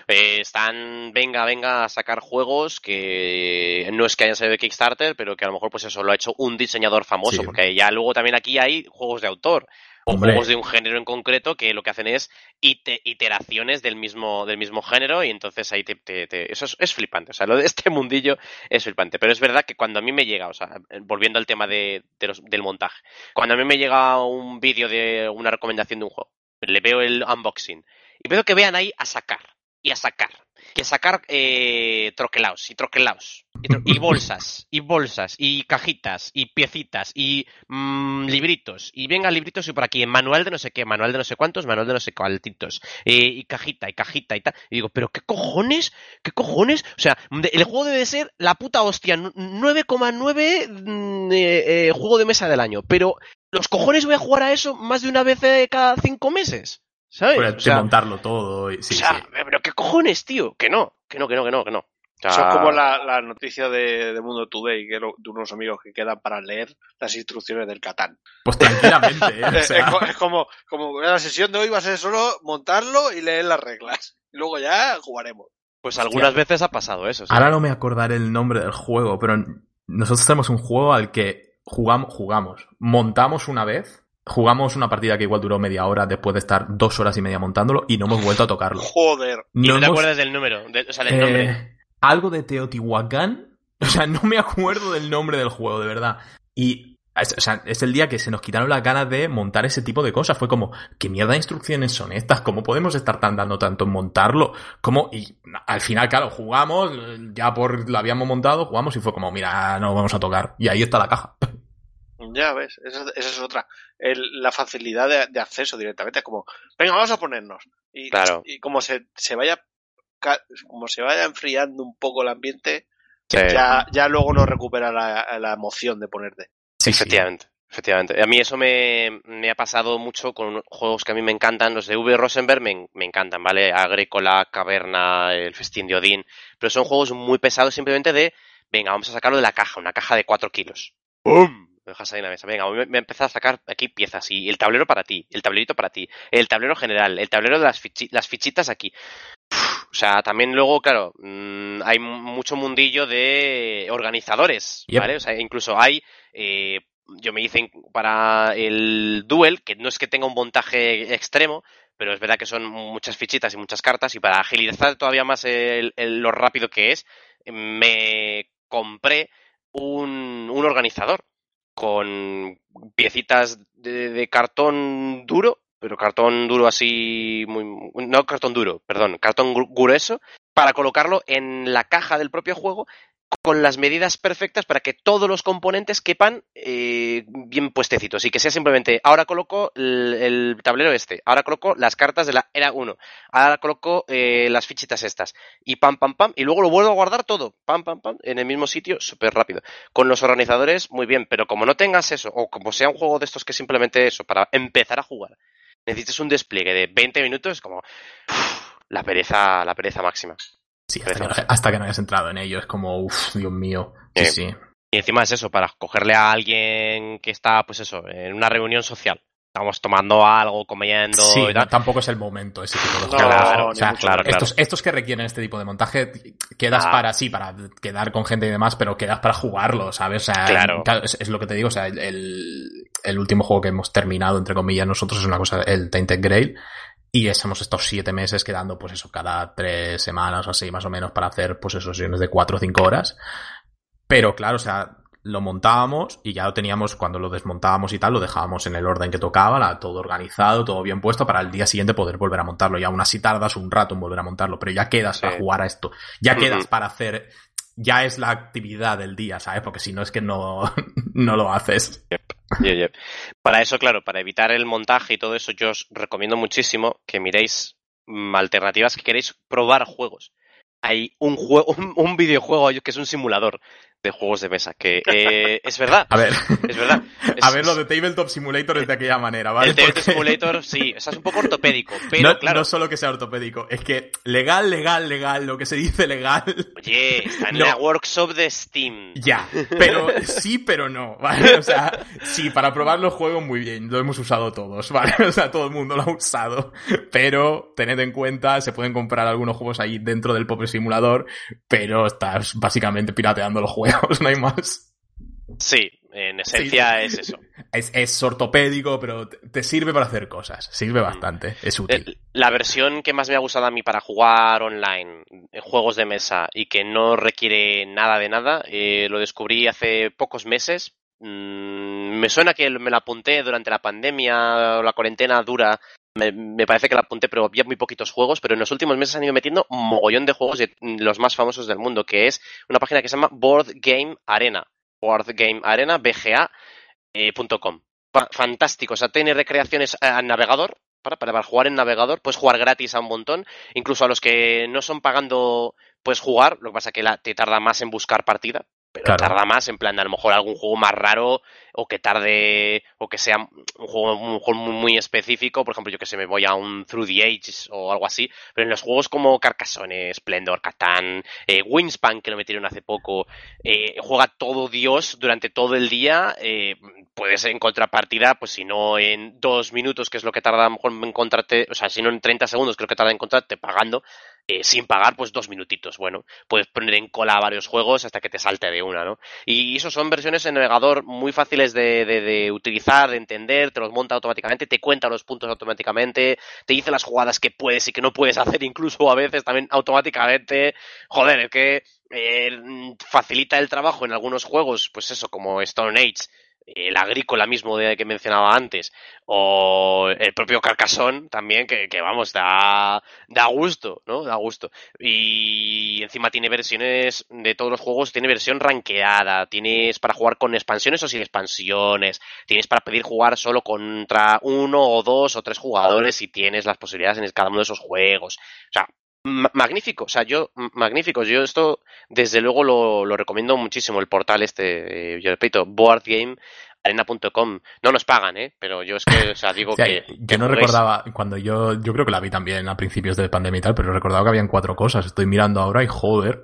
Speaker 1: Eh, están, venga, venga a sacar juegos que no es que hayan salido de Kickstarter, pero que a lo mejor pues eso lo ha hecho un diseñador famoso, porque ya luego también aquí hay juegos de autor o juegos de un género en concreto que lo que hacen es iteraciones del mismo, del mismo género y entonces ahí te, eso es, flipante. O sea, lo de este mundillo es flipante. Pero es verdad que cuando a mí me llega, o sea, volviendo al tema de, del montaje, cuando a mí me llega un vídeo de una recomendación de un juego, le veo el unboxing y veo que vean ahí a sacar y a sacar que sacar eh, troquelaos y troquelaos y, bolsas y bolsas y cajitas y piecitas y mm, libritos y venga libritos y por aquí manual de no sé qué manual de no sé cuántos manual de no sé cuántitos eh, y cajita y cajita y tal. Y digo pero qué cojones qué cojones o sea el juego debe ser la puta hostia 9,9 mm, eh, eh, juego de mesa del año pero los cojones voy a jugar a eso más de una vez cada cinco meses ¿Sabes?
Speaker 3: montarlo todo. sí,
Speaker 1: pero ¿qué cojones, tío? Que no, que no, que no, que no, que no.
Speaker 2: Eso es como la, noticia de, Mundo Today, que de unos amigos que quedan para leer las instrucciones del Catán.
Speaker 3: Pues tranquilamente, ¿eh?
Speaker 2: es, como, como la sesión de hoy va a ser solo montarlo y leer las reglas. Y luego ya jugaremos.
Speaker 1: Pues algunas veces ha pasado eso.
Speaker 3: Ahora no me acordaré el nombre del juego, pero nosotros tenemos un juego al que jugamos, jugamos, montamos una vez Jugamos una partida que igual duró media hora después de estar dos horas y media montándolo y no hemos vuelto a tocarlo.
Speaker 2: Joder.
Speaker 1: No te acuerdas del número? o sea, del eh, nombre.
Speaker 3: Algo de Teotihuacán. O sea, no me acuerdo del nombre del juego, de verdad. Y o sea, es el día que se nos quitaron las ganas de montar ese tipo de cosas. Fue como, ¿qué mierda de instrucciones son estas? ¿Cómo podemos estar dando tanto en montarlo? ¿Cómo? Y al final, claro, jugamos, ya por lo habíamos montado, jugamos y fue como, mira, no vamos a tocar. Y ahí está la caja.
Speaker 2: Ya ves, esa, es otra. La facilidad de, acceso directamente, como, venga, vamos a ponernos. Y, claro. y como se, se vaya como se vaya enfriando un poco el ambiente, ya, ya luego no recupera la, emoción de ponerte.
Speaker 1: Sí, efectivamente. Efectivamente. A mí eso me, me, ha pasado mucho con juegos que a mí me encantan. Los de V. Rosenberg me, me, encantan, ¿vale? Agrícola, Caverna, el Festín de Odín. Pero son juegos muy pesados simplemente de, venga, vamos a sacarlo de la caja, una caja de 4 kilos. ¡Bum! Dejas ahí en la mesa. Venga, me, me a sacar aquí piezas y el tablero para ti, el tablerito para ti, el tablero general, el tablero de las, las fichitas aquí. o sea, también luego, claro, mm, hay mucho mundillo de organizadores, ¿vale? O sea, incluso hay, eh, yo me hice para el Duel, que no es que tenga un montaje extremo, pero es verdad que son muchas fichitas y muchas cartas, y para agilizar todavía más lo rápido que es, me compré un, un organizador con piecitas de, cartón duro, pero cartón duro así, muy, no cartón duro, perdón, cartón grueso, para colocarlo en la caja del propio juego con las medidas perfectas para que todos los componentes quepan eh, bien puestecitos y que sea simplemente, ahora coloco el, tablero este, ahora coloco las cartas de la era 1, ahora coloco eh, las fichitas estas y pam, pam, pam, y luego lo vuelvo a guardar todo, pam, pam, pam, en el mismo sitio, súper rápido. Con los organizadores, muy bien, pero como no tengas eso, o como sea un juego de estos que simplemente eso, para empezar a jugar, necesites un despliegue de 20 minutos, como la pereza, la pereza máxima.
Speaker 3: Sí, hasta que, no, hayas entrado en ello, es como, uff, Dios mío. Sí, sí.
Speaker 1: Y encima es eso, para cogerle a alguien que está, pues eso, en una reunión social. estamos tomando algo, comiendo
Speaker 3: Sí,
Speaker 1: y tal.
Speaker 3: no, tampoco es el momento ese tipo de
Speaker 2: No,
Speaker 1: claro,
Speaker 3: O sea,
Speaker 2: ni mucho
Speaker 1: claro, claro.
Speaker 3: Estos, estos que requieren este tipo de montaje, quedas
Speaker 1: Ah.
Speaker 3: para, sí, para quedar con gente y demás, pero quedas para jugarlo, ¿sabes? O sea,
Speaker 1: Claro.
Speaker 3: es, es lo que te digo, o sea, el- el último juego que hemos terminado, entre comillas, nosotros es una cosa, el Tainted Grail, y es- hemos estado siete meses quedando, pues eso, cada tres semanas o así, más o menos, para hacer, pues eso, sesiones de cuatro o cinco horas. Pero claro, o sea, lo montábamos y ya lo teníamos, cuando lo desmontábamos y tal, lo dejábamos en el orden que tocaba, la- todo organizado, todo bien puesto, para el día siguiente poder volver a montarlo. Y aún así tardas un rato en volver a montarlo, pero ya quedas
Speaker 1: Sí.
Speaker 3: para jugar a esto. Ya
Speaker 1: Ujú.
Speaker 3: quedas para hacer, ya es la actividad del día, ¿sabes? Porque si no es que no, no lo haces.
Speaker 1: Para eso, claro, para evitar el montaje y todo eso, yo os recomiendo muchísimo que miréis mm, alternativas que queréis probar juegos. Hay un juego, un, un videojuego que es un simulador de juegos de mesa, que eh, es verdad,
Speaker 3: A ver,
Speaker 1: es verdad. Es-
Speaker 3: a ver, lo de Tabletop Simulator es de aquella manera, ¿vale?
Speaker 1: el Tabletop
Speaker 3: Porque-
Speaker 1: Simulator, sí, o sea, es un poco ortopédico, pero
Speaker 3: no,
Speaker 1: claro,
Speaker 3: no solo que sea ortopédico, es que legal, legal, legal, lo que se dice legal,
Speaker 1: oye, está en
Speaker 3: No.
Speaker 1: la workshop de Steam.
Speaker 3: Ya, pero sí, pero no, ¿vale? O sea, sí, para probar los juegos muy bien, lo hemos usado todos, ¿vale? O sea, todo el mundo lo ha usado, pero tened en cuenta, se pueden comprar algunos juegos ahí dentro del propio simulador, pero estás básicamente pirateando los juegos, no hay más.
Speaker 1: Sí, en esencia es eso.
Speaker 3: Es, es ortopédico, pero te, sirve para hacer cosas, sirve bastante, es útil.
Speaker 1: El- La versión que más me ha gustado a mí para jugar online, en juegos de mesa y que no requiere nada de nada, eh, lo descubrí hace pocos meses. Mm, me suena que me la apunté durante la pandemia o la cuarentena dura. Me, parece que la apunté, pero había muy poquitos juegos. Pero en los últimos meses han ido metiendo mogollón de juegos de los más famosos del mundo, que es una página que se llama Board Game Arena. Board Game Arena, BGA. eh, fantástico. O sea, tiene recreaciones a navegador. Para, para jugar en navegador, puedes jugar gratis a un montón. Incluso a los que no son pagando, puedes jugar. Lo que pasa que la, te tarda más en buscar partida. Pero
Speaker 3: Claro.
Speaker 1: tarda más, en plan, a lo mejor algún juego más raro o que tarde, o que sea un juego, un juego muy, muy específico. Por ejemplo, yo que sé, me voy a un Through the Ages o algo así. Pero en los juegos como Carcassonne, Splendor, Catán, eh, Wingspan, que lo metieron hace poco, eh, juega todo Dios durante todo el día. eh, puedes encontrar partida, pues si no en dos minutos, que es lo que tarda a lo mejor en encontrarte, o sea, si no en 30 segundos, que es lo que tarda en encontrarte pagando, sin pagar, pues dos minutitos. Bueno, puedes poner en cola varios juegos hasta que te salte de una, ¿no? Y eso son versiones en navegador muy fáciles de utilizar, de entender, te los monta automáticamente, te cuenta los puntos automáticamente, te dice las jugadas que puedes y que no puedes hacer, incluso a veces también automáticamente. Joder, es que eh, facilita el trabajo en algunos juegos, pues eso, como Stone Age, el agrícola mismo de que mencionaba antes, o el propio Carcassonne también, que, vamos, da, da gusto, ¿no? Da gusto. Y encima tiene versiones de todos los juegos, tiene versión ranqueada, tienes para jugar con expansiones o sin expansiones, tienes para pedir jugar solo contra uno o dos o tres jugadores y tienes las posibilidades en cada uno de esos juegos. O sea, magnífico, o sea, yo, magnífico, yo esto desde luego lo, lo recomiendo muchísimo, el portal este, eh, yo repito, boardgamearena.com, no nos pagan, ¿eh? Pero yo es que, o sea, digo que...
Speaker 3: yo
Speaker 1: que
Speaker 3: no
Speaker 1: juguéis.
Speaker 3: recordaba, cuando yo, yo creo que la vi también a principios de pandemia y tal, pero recordaba que habían cuatro cosas. Estoy mirando ahora y joder,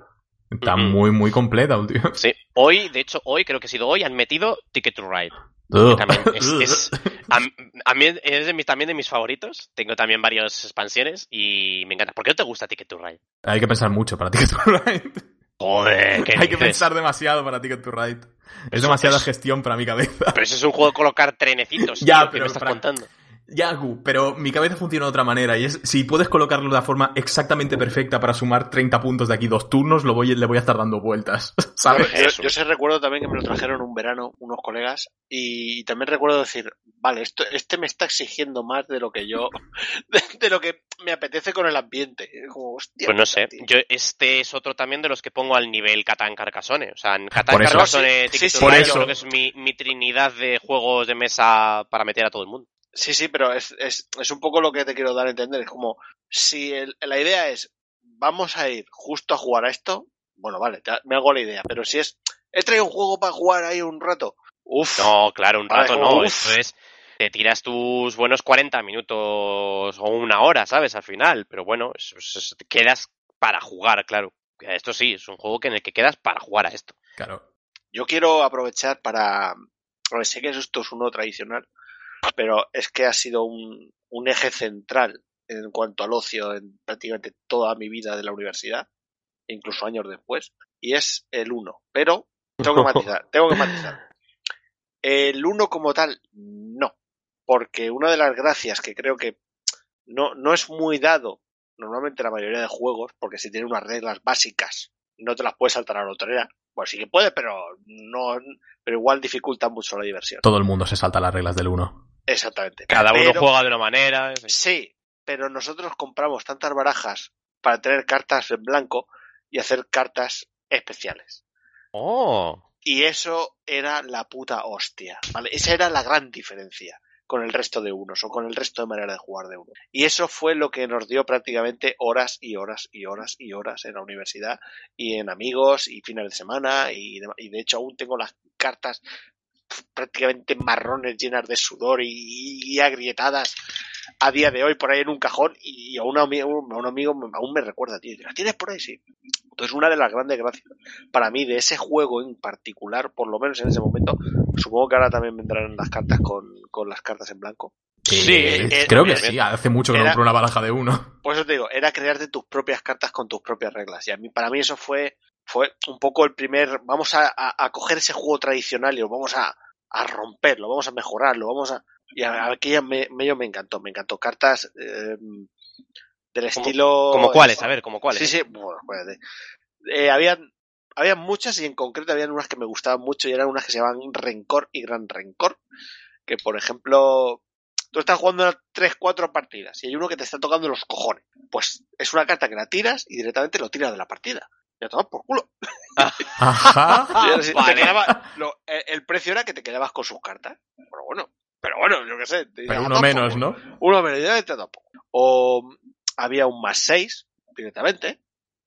Speaker 3: está muy, muy completa últimamente.
Speaker 1: Sí, hoy, de hecho, hoy, creo que ha sido hoy, han metido Ticket to Ride. que también es, es- a, a mí es de mis, también de mis favoritos. Tengo también varias expansiones y me encanta. ¿Por qué no te gusta Ticket to Ride?
Speaker 3: Hay que pensar mucho para Ticket to Ride.
Speaker 1: Joder, ¿qué
Speaker 3: Hay que pensar demasiado para Ticket to Ride. Es demasiada
Speaker 1: es-
Speaker 3: gestión para mi cabeza.
Speaker 1: Pero eso es un juego de colocar trenecitos.
Speaker 3: Ya,
Speaker 1: tío, ¿qué
Speaker 3: pero
Speaker 1: me estás
Speaker 3: para-
Speaker 1: contando?
Speaker 3: Ya, Gu, pero mi cabeza funciona de otra manera y es si puedes colocarlo de la forma exactamente perfecta para sumar 30 puntos de aquí dos turnos, lo voy, le voy a estar dando vueltas, ¿sabes?
Speaker 2: Yo, yo sí recuerdo también que me lo trajeron un verano unos colegas y también recuerdo decir, vale, esto, este me está exigiendo más de lo que yo, de, de lo que me apetece con el ambiente. Como, hostia,
Speaker 1: Pues no sé.
Speaker 2: tío.
Speaker 1: Yo, este es otro también de los que pongo al nivel Catán Carcassonne. O sea, en Catán. Carcassonne,
Speaker 2: Sí, sí, sí,
Speaker 3: por eso.
Speaker 1: yo creo que es mi, mi trinidad de juegos de mesa para meter a todo el mundo.
Speaker 2: Sí, sí, pero es, es, es un poco lo que te quiero dar a entender. Es como, si el- la idea es, vamos a ir justo a jugar a esto, bueno, vale, te- me hago la idea, pero si es, he traído un juego para jugar ahí un rato, uff,
Speaker 1: No, claro, un rato
Speaker 2: como,
Speaker 1: no.
Speaker 2: uf.
Speaker 1: Esto es. Te tiras tus buenos 40 minutos o una hora, ¿sabes? Al final. Pero bueno, te quedas para jugar, claro. Esto sí, es un juego que en el que quedas para jugar a esto.
Speaker 3: Claro.
Speaker 2: yo quiero aprovechar para, a ver, sé que esto es uno tradicional, pero es que ha sido un, un eje central en cuanto al ocio en prácticamente toda mi vida de la universidad, incluso años después, y es el 1. Pero tengo que matizar, tengo que matizar. El 1 como tal, no. Porque una de las gracias que creo que no, no es muy dado normalmente la mayoría de juegos, porque si tiene unas reglas básicas, no te las puedes saltar a la lotería. Pues sí que puede, pero no, pero igual dificulta mucho la diversión.
Speaker 3: Todo el mundo se salta las reglas del 1.
Speaker 2: Exactamente.
Speaker 1: Cada uno
Speaker 2: Pero-
Speaker 1: juega de una manera. en fin.
Speaker 2: Sí, pero nosotros compramos tantas barajas para tener cartas en blanco y hacer cartas especiales.
Speaker 1: Oh.
Speaker 2: Y eso era la puta hostia, ¿vale? Esa era la gran diferencia con el resto de unos o con el resto de manera de jugar de uno. Y eso fue lo que nos dio prácticamente horas y horas y horas y horas en la universidad y en amigos y fines de semana y, de- y de hecho aún tengo las cartas prácticamente marrones llenas de sudor y, y agrietadas a día de hoy por ahí en un cajón y a un amigo, a un amigo aún me recuerda, tío, ¿la tienes por ahí? Sí. Entonces una de las grandes gracias para mí de ese juego en particular, por lo menos en ese momento, supongo que ahora también vendrán las cartas con, con las cartas en blanco.
Speaker 1: Sí,
Speaker 3: Eh,
Speaker 2: eh,
Speaker 3: creo que
Speaker 2: eh,
Speaker 3: sí, hace mucho que no compro una baraja de uno.
Speaker 2: Por eso te digo, era crearte tus propias cartas con tus propias reglas. Y a mí, para mí eso fue, fue un poco el primer, vamos a, a, a coger ese juego tradicional y lo vamos a, a romperlo, vamos a mejorarlo, vamos a... Y a, aquella me, medio me encantó, me encantó. Cartas eh, del estilo...
Speaker 1: ¿Como cuáles? A ver, ¿como cuáles?
Speaker 2: Sí, sí, bueno, espérate. Eh, habían, habían muchas y en concreto habían unas que me gustaban mucho y eran unas que se llamaban Rencor y Gran Rencor. Que por ejemplo, tú estás jugando 3, 4 partidas y hay uno que te está tocando los cojones. Pues es una carta que la tiras y directamente lo tiras de la partida. Ya tomas por culo.
Speaker 3: Ajá.
Speaker 2: Y así te
Speaker 1: vale.
Speaker 2: quedaba- lo- el, el precio era que te quedabas con sus cartas. Pero bueno, pero bueno, yo qué sé. te-
Speaker 3: Pero uno menos, ¿no?
Speaker 2: Uno menos, ya te tampoco. O había un más 6 directamente.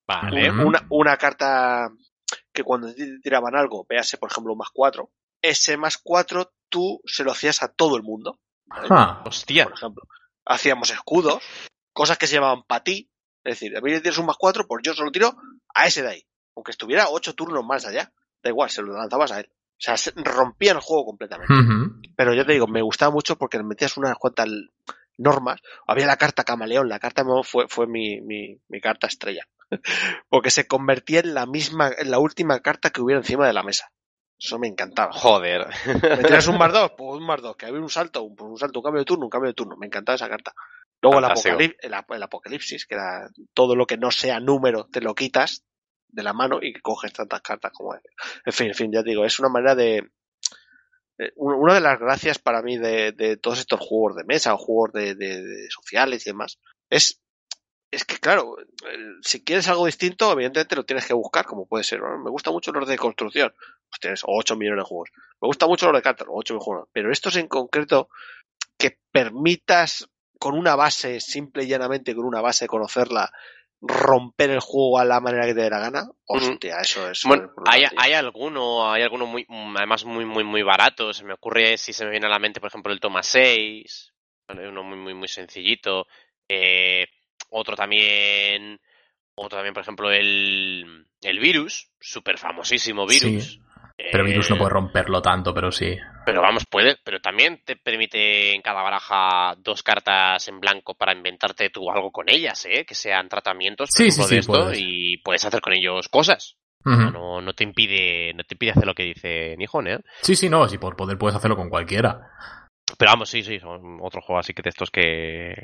Speaker 1: Vale.
Speaker 2: Una, una carta que cuando te tiraban algo, véase por ejemplo un más 4, ese más 4 tú se lo hacías a todo el mundo.
Speaker 3: Ah,
Speaker 1: Hostia.
Speaker 2: Por ejemplo, hacíamos escudos, cosas que se llamaban para ti. Es decir, a mí le tienes un más 4, pues yo se lo tiro a ese de ahí. Aunque estuviera 8 turnos más allá. Da igual, se lo lanzabas a él. O sea, se- rompían el juego completamente. Pero ya te digo, me gustaba mucho porque metías unas cuantas normas. Había la carta camaleón, la carta fue, fue mi, mi, mi carta estrella. porque se convertía en la misma, en la última carta que hubiera encima de la mesa. Eso me encantaba.
Speaker 1: Joder.
Speaker 2: ¿Metías un más dos? Pues un más dos. Que había un salto, un, pues un salto, un cambio de turno, un cambio de turno. Me encantaba esa carta. Luego el,
Speaker 1: Fantástico.
Speaker 2: apocalip- el, ap- el apocalipsis, que era todo lo que no sea número, te lo quitas de la mano y coges tantas cartas como es. En fin, en fin, ya te digo, es una manera de... eh, un- Una de las gracias para mí de, de todos estos juegos de mesa o juegos de, de- de sociales y demás es, es que, claro, si quieres algo distinto, evidentemente lo tienes que buscar, como puede ser. ¿no? Me gusta mucho los de construcción, pues tienes 8 millones de juegos. Me gusta mucho los de cartas, 8 millones de juegos. Pero estos en concreto, que permitas con una base, simple y llanamente con una base, conocerla, romper el juego a la manera que te dé la gana, hostia, eso es.
Speaker 1: Bueno, hay, hay alguno, hay alguno muy, mm, además muy, muy, muy barato. Se me ocurre, si se me viene a la mente, por ejemplo, el Toma 6. ¿vale? Uno muy, muy, muy sencillito. Eh, otro también, otro también, por ejemplo, el, el Virus, súper famosísimo Virus.
Speaker 3: Sí. Pero Virus no
Speaker 1: Eh,
Speaker 3: puede romperlo tanto, pero sí.
Speaker 1: Pero vamos, puede, pero también te permite en cada baraja dos cartas en blanco para inventarte tú algo con ellas, ¿eh? Que sean tratamientos,
Speaker 3: Sí, sí,
Speaker 1: de
Speaker 3: sí,
Speaker 1: esto,
Speaker 3: puedes.
Speaker 1: y puedes hacer con ellos cosas. No, no te impide, no te impide hacer lo que dice Nihon, ¿eh?
Speaker 3: Sí, sí, no, si por poder puedes hacerlo con cualquiera.
Speaker 1: Pero vamos, sí, sí, son otro juego así que de estos que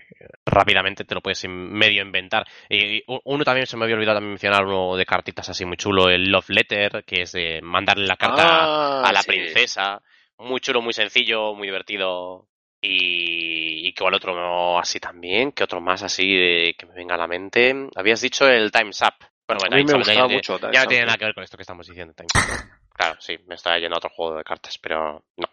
Speaker 1: rápidamente te lo puedes medio inventar. Y uno también se me había olvidado también mencionar uno de cartitas así muy chulo, el Love Letter, que es de mandarle la carta
Speaker 2: Ah,
Speaker 1: a la
Speaker 2: sí.
Speaker 1: princesa. Muy chulo, muy sencillo, muy divertido. Y, y que igual otro así también, que otro más así de, que me venga a la mente. Habías dicho el Time's Up. Bueno,
Speaker 2: A
Speaker 1: bueno,
Speaker 2: mí me gustaba
Speaker 1: ya, no
Speaker 2: mucho
Speaker 1: ya no tiene nada que ver con esto que estamos diciendo. Time's Up. Claro, sí, me está yendo a otro juego de cartas, pero no.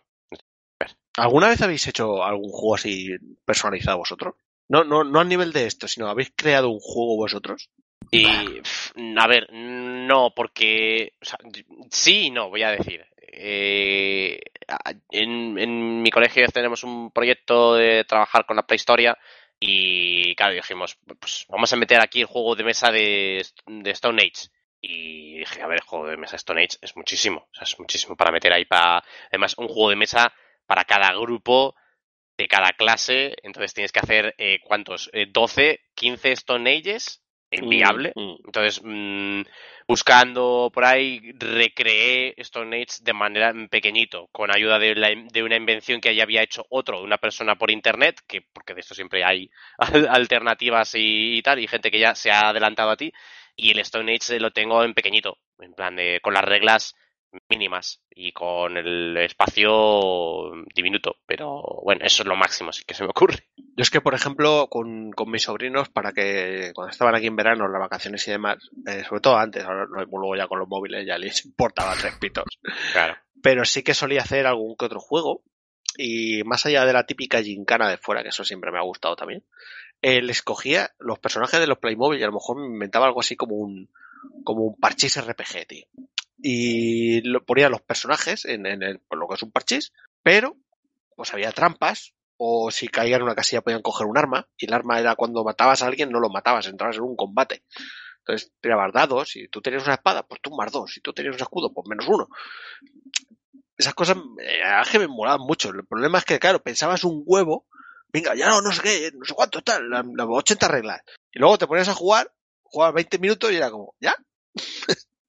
Speaker 2: ¿Alguna vez habéis hecho algún juego así personalizado vosotros? No, no, no a nivel de esto, sino habéis creado un juego vosotros.
Speaker 1: Y, a ver, no, porque. o sea, sí y no, voy a decir. Eh, en, en mi colegio tenemos un proyecto de trabajar con la prehistoria y, claro, dijimos, pues vamos a meter aquí el juego de mesa de, de Stone Age. Y dije, a ver, el juego de mesa Stone Age es muchísimo, o sea, es muchísimo para meter ahí para. Además, un juego de mesa para cada grupo de cada clase, entonces tienes que hacer, eh, ¿cuántos? Eh, 12, 15 Stone Ages, inviable.
Speaker 2: Mm, mm.
Speaker 1: Entonces, mm, buscando por ahí, recreé Stone Age de manera pequeñito, con ayuda de, la- de una invención que ya había hecho otro, una persona por internet, que porque de esto siempre hay al- alternativas y, y tal, y gente que ya se ha adelantado a ti, y el Stone Age lo tengo en pequeñito, en plan de, con las reglas mínimas y con el espacio diminuto, pero bueno, eso es lo máximo, sí que se me ocurre.
Speaker 2: Yo es que, por ejemplo, con, con mis sobrinos, para que cuando estaban aquí en verano, las vacaciones y demás, eh, sobre todo antes, ahora luego ya con los móviles ya les importaba tres pitos.
Speaker 1: Claro.
Speaker 2: Pero sí que solía hacer algún que otro juego. Y más allá de la típica gincana de fuera, que eso siempre me ha gustado también, él escogía los personajes de los Playmobil y a lo mejor me inventaba algo así como un, como un parchís RPG, tío. Y lo, ponía los personajes en, en el, pues lo que es un parchís, pero pues había trampas, o si caían en una casilla podían coger un arma, y el arma era cuando matabas a alguien, no lo matabas, entrabas en un combate. Entonces tirabas dados, si tú tenías una espada, pues tú más dos, si tú tenías un escudo, pues menos uno. Esas cosas eh, que me molaban mucho. El problema es que, claro, pensabas un huevo, venga, ya no, no sé qué, no sé cuánto tal, las las 80 reglas. Y luego te ponías a jugar, jugabas 20 minutos y era como, ¿ya?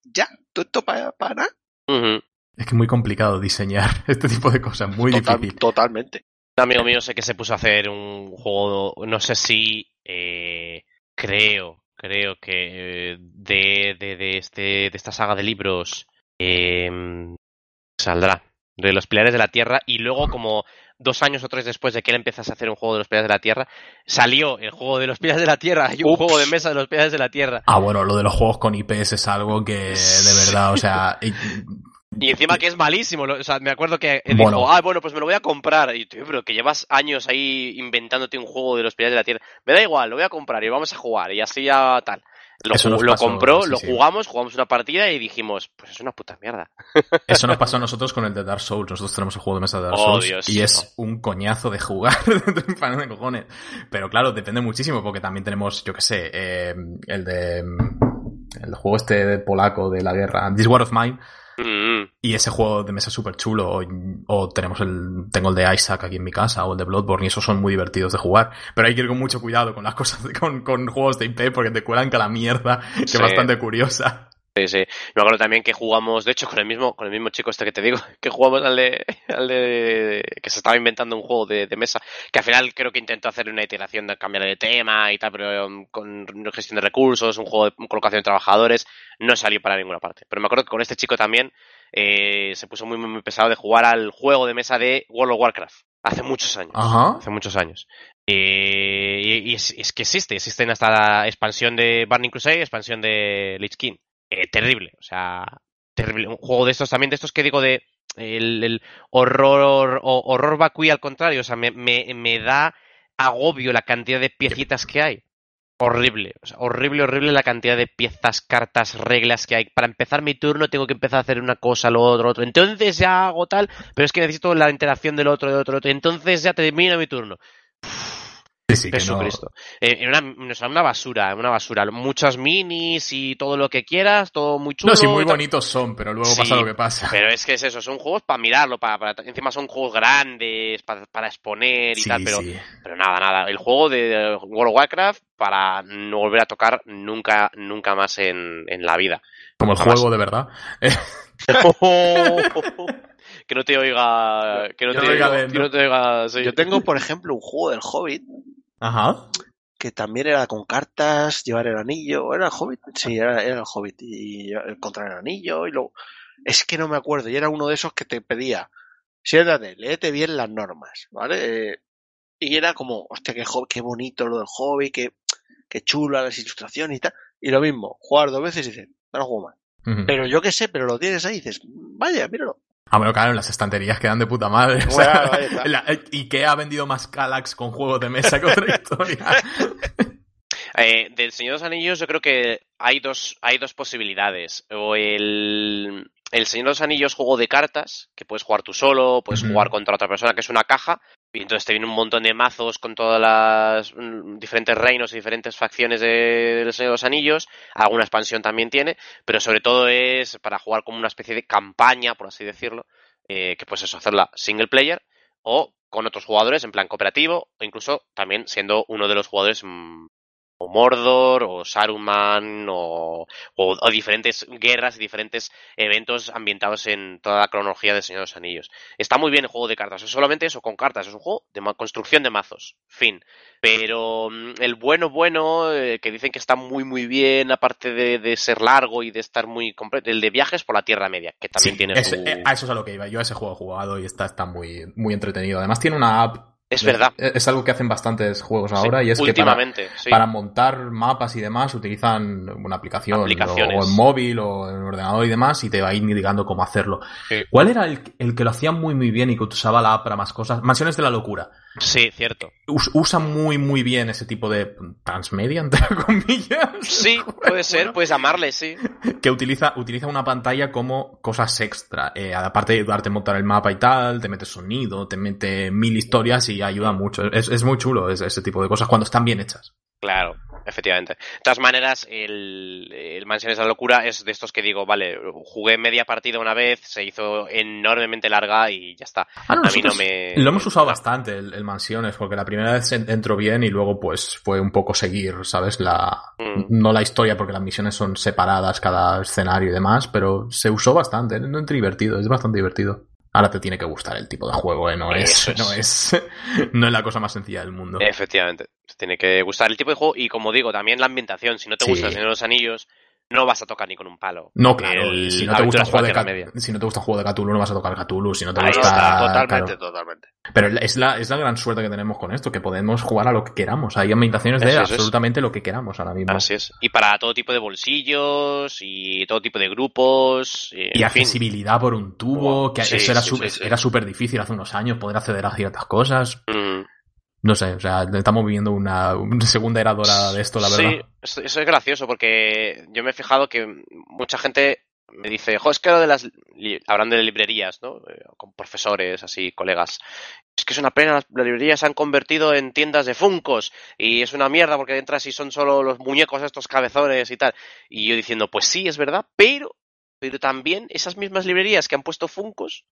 Speaker 2: ¿Ya? ¿Todo esto para nada?
Speaker 1: Ujú.
Speaker 3: Es que es muy complicado diseñar este tipo de cosas, muy
Speaker 2: Total-
Speaker 3: difícil.
Speaker 2: Totalmente.
Speaker 1: Un amigo mío sé que se puso a hacer un juego, no sé si, eh, creo, creo que eh, de, de, de, este, de esta saga de libros eh, saldrá, de los Pilares de la Tierra, y luego como dos años o tres después de que él empezase a hacer un juego de los Pilares de la Tierra, salió el juego de los Pilares de la Tierra y un
Speaker 2: Ups.
Speaker 1: juego de mesa de los Pilares de la Tierra.
Speaker 3: Ah, bueno, lo de los juegos con IPs es algo que de verdad, o sea, y-
Speaker 1: Y encima que es malísimo, o sea, me acuerdo que él
Speaker 3: Bueno.
Speaker 1: dijo, ah, bueno, pues me lo voy a comprar. Y tío, pero que llevas años ahí inventándote un juego de los Pilares de la Tierra. Me da igual, lo voy a comprar y vamos a jugar. Y así ya tal. Lo,
Speaker 3: Eso
Speaker 1: ju-
Speaker 3: nos
Speaker 1: lo
Speaker 3: pasó,
Speaker 1: compró,
Speaker 3: sí,
Speaker 1: lo jugamos, jugamos una partida y dijimos, pues es una puta mierda.
Speaker 3: Eso nos pasó a nosotros con el de Dark Souls. Nosotros tenemos el juego de mesa de Dark
Speaker 1: Oh,
Speaker 3: Souls
Speaker 1: Dios,
Speaker 3: y es un coñazo de jugar. De cojones. Pero claro, depende muchísimo porque también tenemos, yo qué sé, eh, el de el juego este de polaco de la guerra, This War of Mine,
Speaker 1: Mm,
Speaker 3: y ese juego de mesa es súper chulo. O, o tenemos el, tengo el de Isaac aquí en mi casa, o el de Bloodborne, y esos son muy divertidos de jugar. Pero hay que ir con mucho cuidado con las cosas, con, con juegos de IP porque te cuelan cada mierda, que
Speaker 1: Sí.
Speaker 3: es bastante curiosa.
Speaker 1: Sí, sí. Me acuerdo también que jugamos, de hecho, con el mismo, con el mismo chico este que te digo, que jugamos al de, al de que se estaba inventando un juego de, de mesa, que al final creo que intentó hacer una iteración de cambiar de tema y tal, pero um, con gestión de recursos, un juego de colocación de trabajadores, no salió para ninguna parte. Pero me acuerdo que con este chico también eh, se puso muy, muy, muy pesado de jugar al juego de mesa de World of Warcraft. Hace muchos años.
Speaker 3: Ajá.
Speaker 1: Hace muchos años. Eh, y y es, es que existe, existen hasta la expansión de Burning Crusade y expansión de Lich King. Eh, terrible, o sea, terrible. Un juego de estos también, de estos que digo de el, el horror o, horror vacui al contrario, o sea, me, me, me da agobio la cantidad de piecitas que hay. Horrible, o sea, horrible, horrible la cantidad de piezas, cartas, reglas que hay. Para empezar mi turno tengo que empezar a hacer una cosa, lo otro, lo otro. Entonces ya hago tal, pero es que necesito la interacción del otro, del otro, del otro. Entonces ya termino mi turno.
Speaker 3: Sí, sí, que no-
Speaker 1: Jesucristo. Eh, una, o sea, una basura, una basura. Muchas minis y todo lo que quieras, todo muy chulo.
Speaker 3: No, sí, muy bonitos son, pero luego
Speaker 1: Sí,
Speaker 3: pasa lo que pasa.
Speaker 1: Pero es que es eso, son juegos para mirarlo, para, para- encima son juegos grandes, para, para exponer y
Speaker 3: Sí,
Speaker 1: tal, pero,
Speaker 3: sí.
Speaker 1: pero nada, nada. El juego de World of Warcraft para no volver a tocar nunca, nunca más en, en la vida.
Speaker 3: Como el
Speaker 1: Jamás.
Speaker 3: juego de verdad.
Speaker 1: que no te oiga, que no te
Speaker 3: no oiga
Speaker 1: oiga,
Speaker 3: Ben,
Speaker 1: que
Speaker 3: ¿no?
Speaker 1: no te oiga, sí.
Speaker 2: Yo tengo, por ejemplo, un juego del Hobbit
Speaker 3: Ajá.
Speaker 2: que también era con cartas, llevar el anillo. ¿Era el Hobbit? Sí, era, era el Hobbit. Y encontrar el anillo y luego... Es que no me acuerdo. Y era uno de esos que te pedía, siéntate, léete bien las normas, ¿vale? Eh, Y era como, hostia, qué, bonito lo del Hobbit, qué, qué chulo las ilustraciones y tal. Y lo mismo, jugar dos veces y dices, no lo juego más. Pero yo qué sé, pero lo tienes ahí y dices, vaya, míralo.
Speaker 3: Ah, bueno, claro, en las estanterías quedan de puta madre. O
Speaker 2: Bueno,
Speaker 3: sea,
Speaker 2: ahí está.
Speaker 3: la- Ikea ha vendido más Calax con juegos de mesa que otra historia.
Speaker 1: Eh, del Señor de los Anillos yo creo que hay dos, hay dos posibilidades. O el, el Señor de los Anillos juego de cartas, que puedes jugar tú solo, puedes jugar contra otra persona, que es una caja, y entonces te viene un montón de mazos con todas las mm, diferentes reinos y diferentes facciones de- del Señor de los Anillos. Alguna expansión también tiene, pero sobre todo es para jugar como una especie de campaña, por así decirlo, eh, que pues eso, hacerla single player o con otros jugadores en plan cooperativo o incluso también siendo uno de los jugadores mm, o Mordor o Saruman o, o, o, diferentes guerras y diferentes eventos ambientados en toda la cronología de Señor de los Anillos. Está muy bien el juego de cartas, es solamente eso, con cartas, es un juego de construcción de mazos, fin. Pero mm, el bueno, bueno, eh, que dicen que está muy, muy bien, aparte de, de, ser largo y de estar muy completo, el de viajes por la Tierra Media, que también
Speaker 3: sí,
Speaker 1: tiene...
Speaker 3: Es, su... eh, a eso es a lo que iba, yo a ese juego he jugado y está, está muy, muy entretenido. Además tiene una app
Speaker 1: es verdad.
Speaker 3: Es algo que hacen bastantes juegos ahora y es que para,
Speaker 1: sí.
Speaker 3: para, montar mapas y demás utilizan una aplicación o, o, en móvil o en ordenador y demás y te va a ir indicando cómo hacerlo.
Speaker 1: Sí.
Speaker 3: ¿Cuál era el, el, que lo hacía muy muy bien y que usaba la app para más cosas? Mansiones de la locura.
Speaker 1: Sí, cierto.
Speaker 3: Us, usa muy muy bien ese tipo de transmedia, entre comillas.
Speaker 1: Sí, puede ser, bueno, puedes llamarle, sí.
Speaker 3: Que utiliza, utiliza una pantalla como cosas extra. Eh, aparte de ayudarte a montar el mapa y tal, te mete sonido, te mete mil historias y ayuda mucho. Es, es muy chulo ese, ese tipo de cosas cuando están bien hechas.
Speaker 1: Claro, efectivamente. De todas maneras, el, el Mansiones de la Locura es de estos que digo, vale, jugué media partida una vez, se hizo enormemente larga y ya está.
Speaker 3: Ah, no, a mí no me... Lo hemos usado bastante, el, el, Mansiones, porque la primera vez entró bien y luego pues fue un poco seguir, ¿sabes? La... Mm. No la historia, porque las misiones son separadas cada escenario y demás, pero se usó bastante, no es divertido, es bastante divertido. Ahora te tiene que gustar el tipo de juego, ¿eh? No es, es, no es, no es la cosa más sencilla del mundo.
Speaker 1: Efectivamente. Te tiene que gustar el tipo de juego y como digo, también la ambientación. Si no te sí. gusta el Señor de los Anillos, no vas a tocar ni con un palo.
Speaker 3: No, claro. El, si, no te gusta juego de si no te gusta juego de Cthulhu, no vas a tocar Cthulhu. Si no te
Speaker 2: Ahí
Speaker 3: gusta.
Speaker 2: Está, totalmente, claro. totalmente.
Speaker 3: Pero es la, es la gran suerte que tenemos con esto, que podemos jugar a lo que queramos. Hay ambientaciones de es, absolutamente es. lo que queramos ahora mismo.
Speaker 1: Así es. Y para todo tipo de bolsillos y todo tipo de grupos.
Speaker 3: Y, y accesibilidad fin. por un tubo, que sí, eso era sí, súper difícil hace unos años poder acceder a ciertas cosas.
Speaker 1: Mm.
Speaker 3: No sé, o sea, estamos viviendo una, segunda era dorada de esto, la verdad.
Speaker 1: Sí, eso es gracioso porque yo me he fijado que mucha gente me dice, jo, es que lo de las, hablando de librerías, ¿no? Eh, con profesores, así, colegas. Es que es una pena, las librerías se han convertido en tiendas de funcos y es una mierda porque entras y son solo los muñecos estos cabezones y tal. Y yo diciendo, pues sí, es verdad, pero, pero también esas mismas librerías que han puesto funcos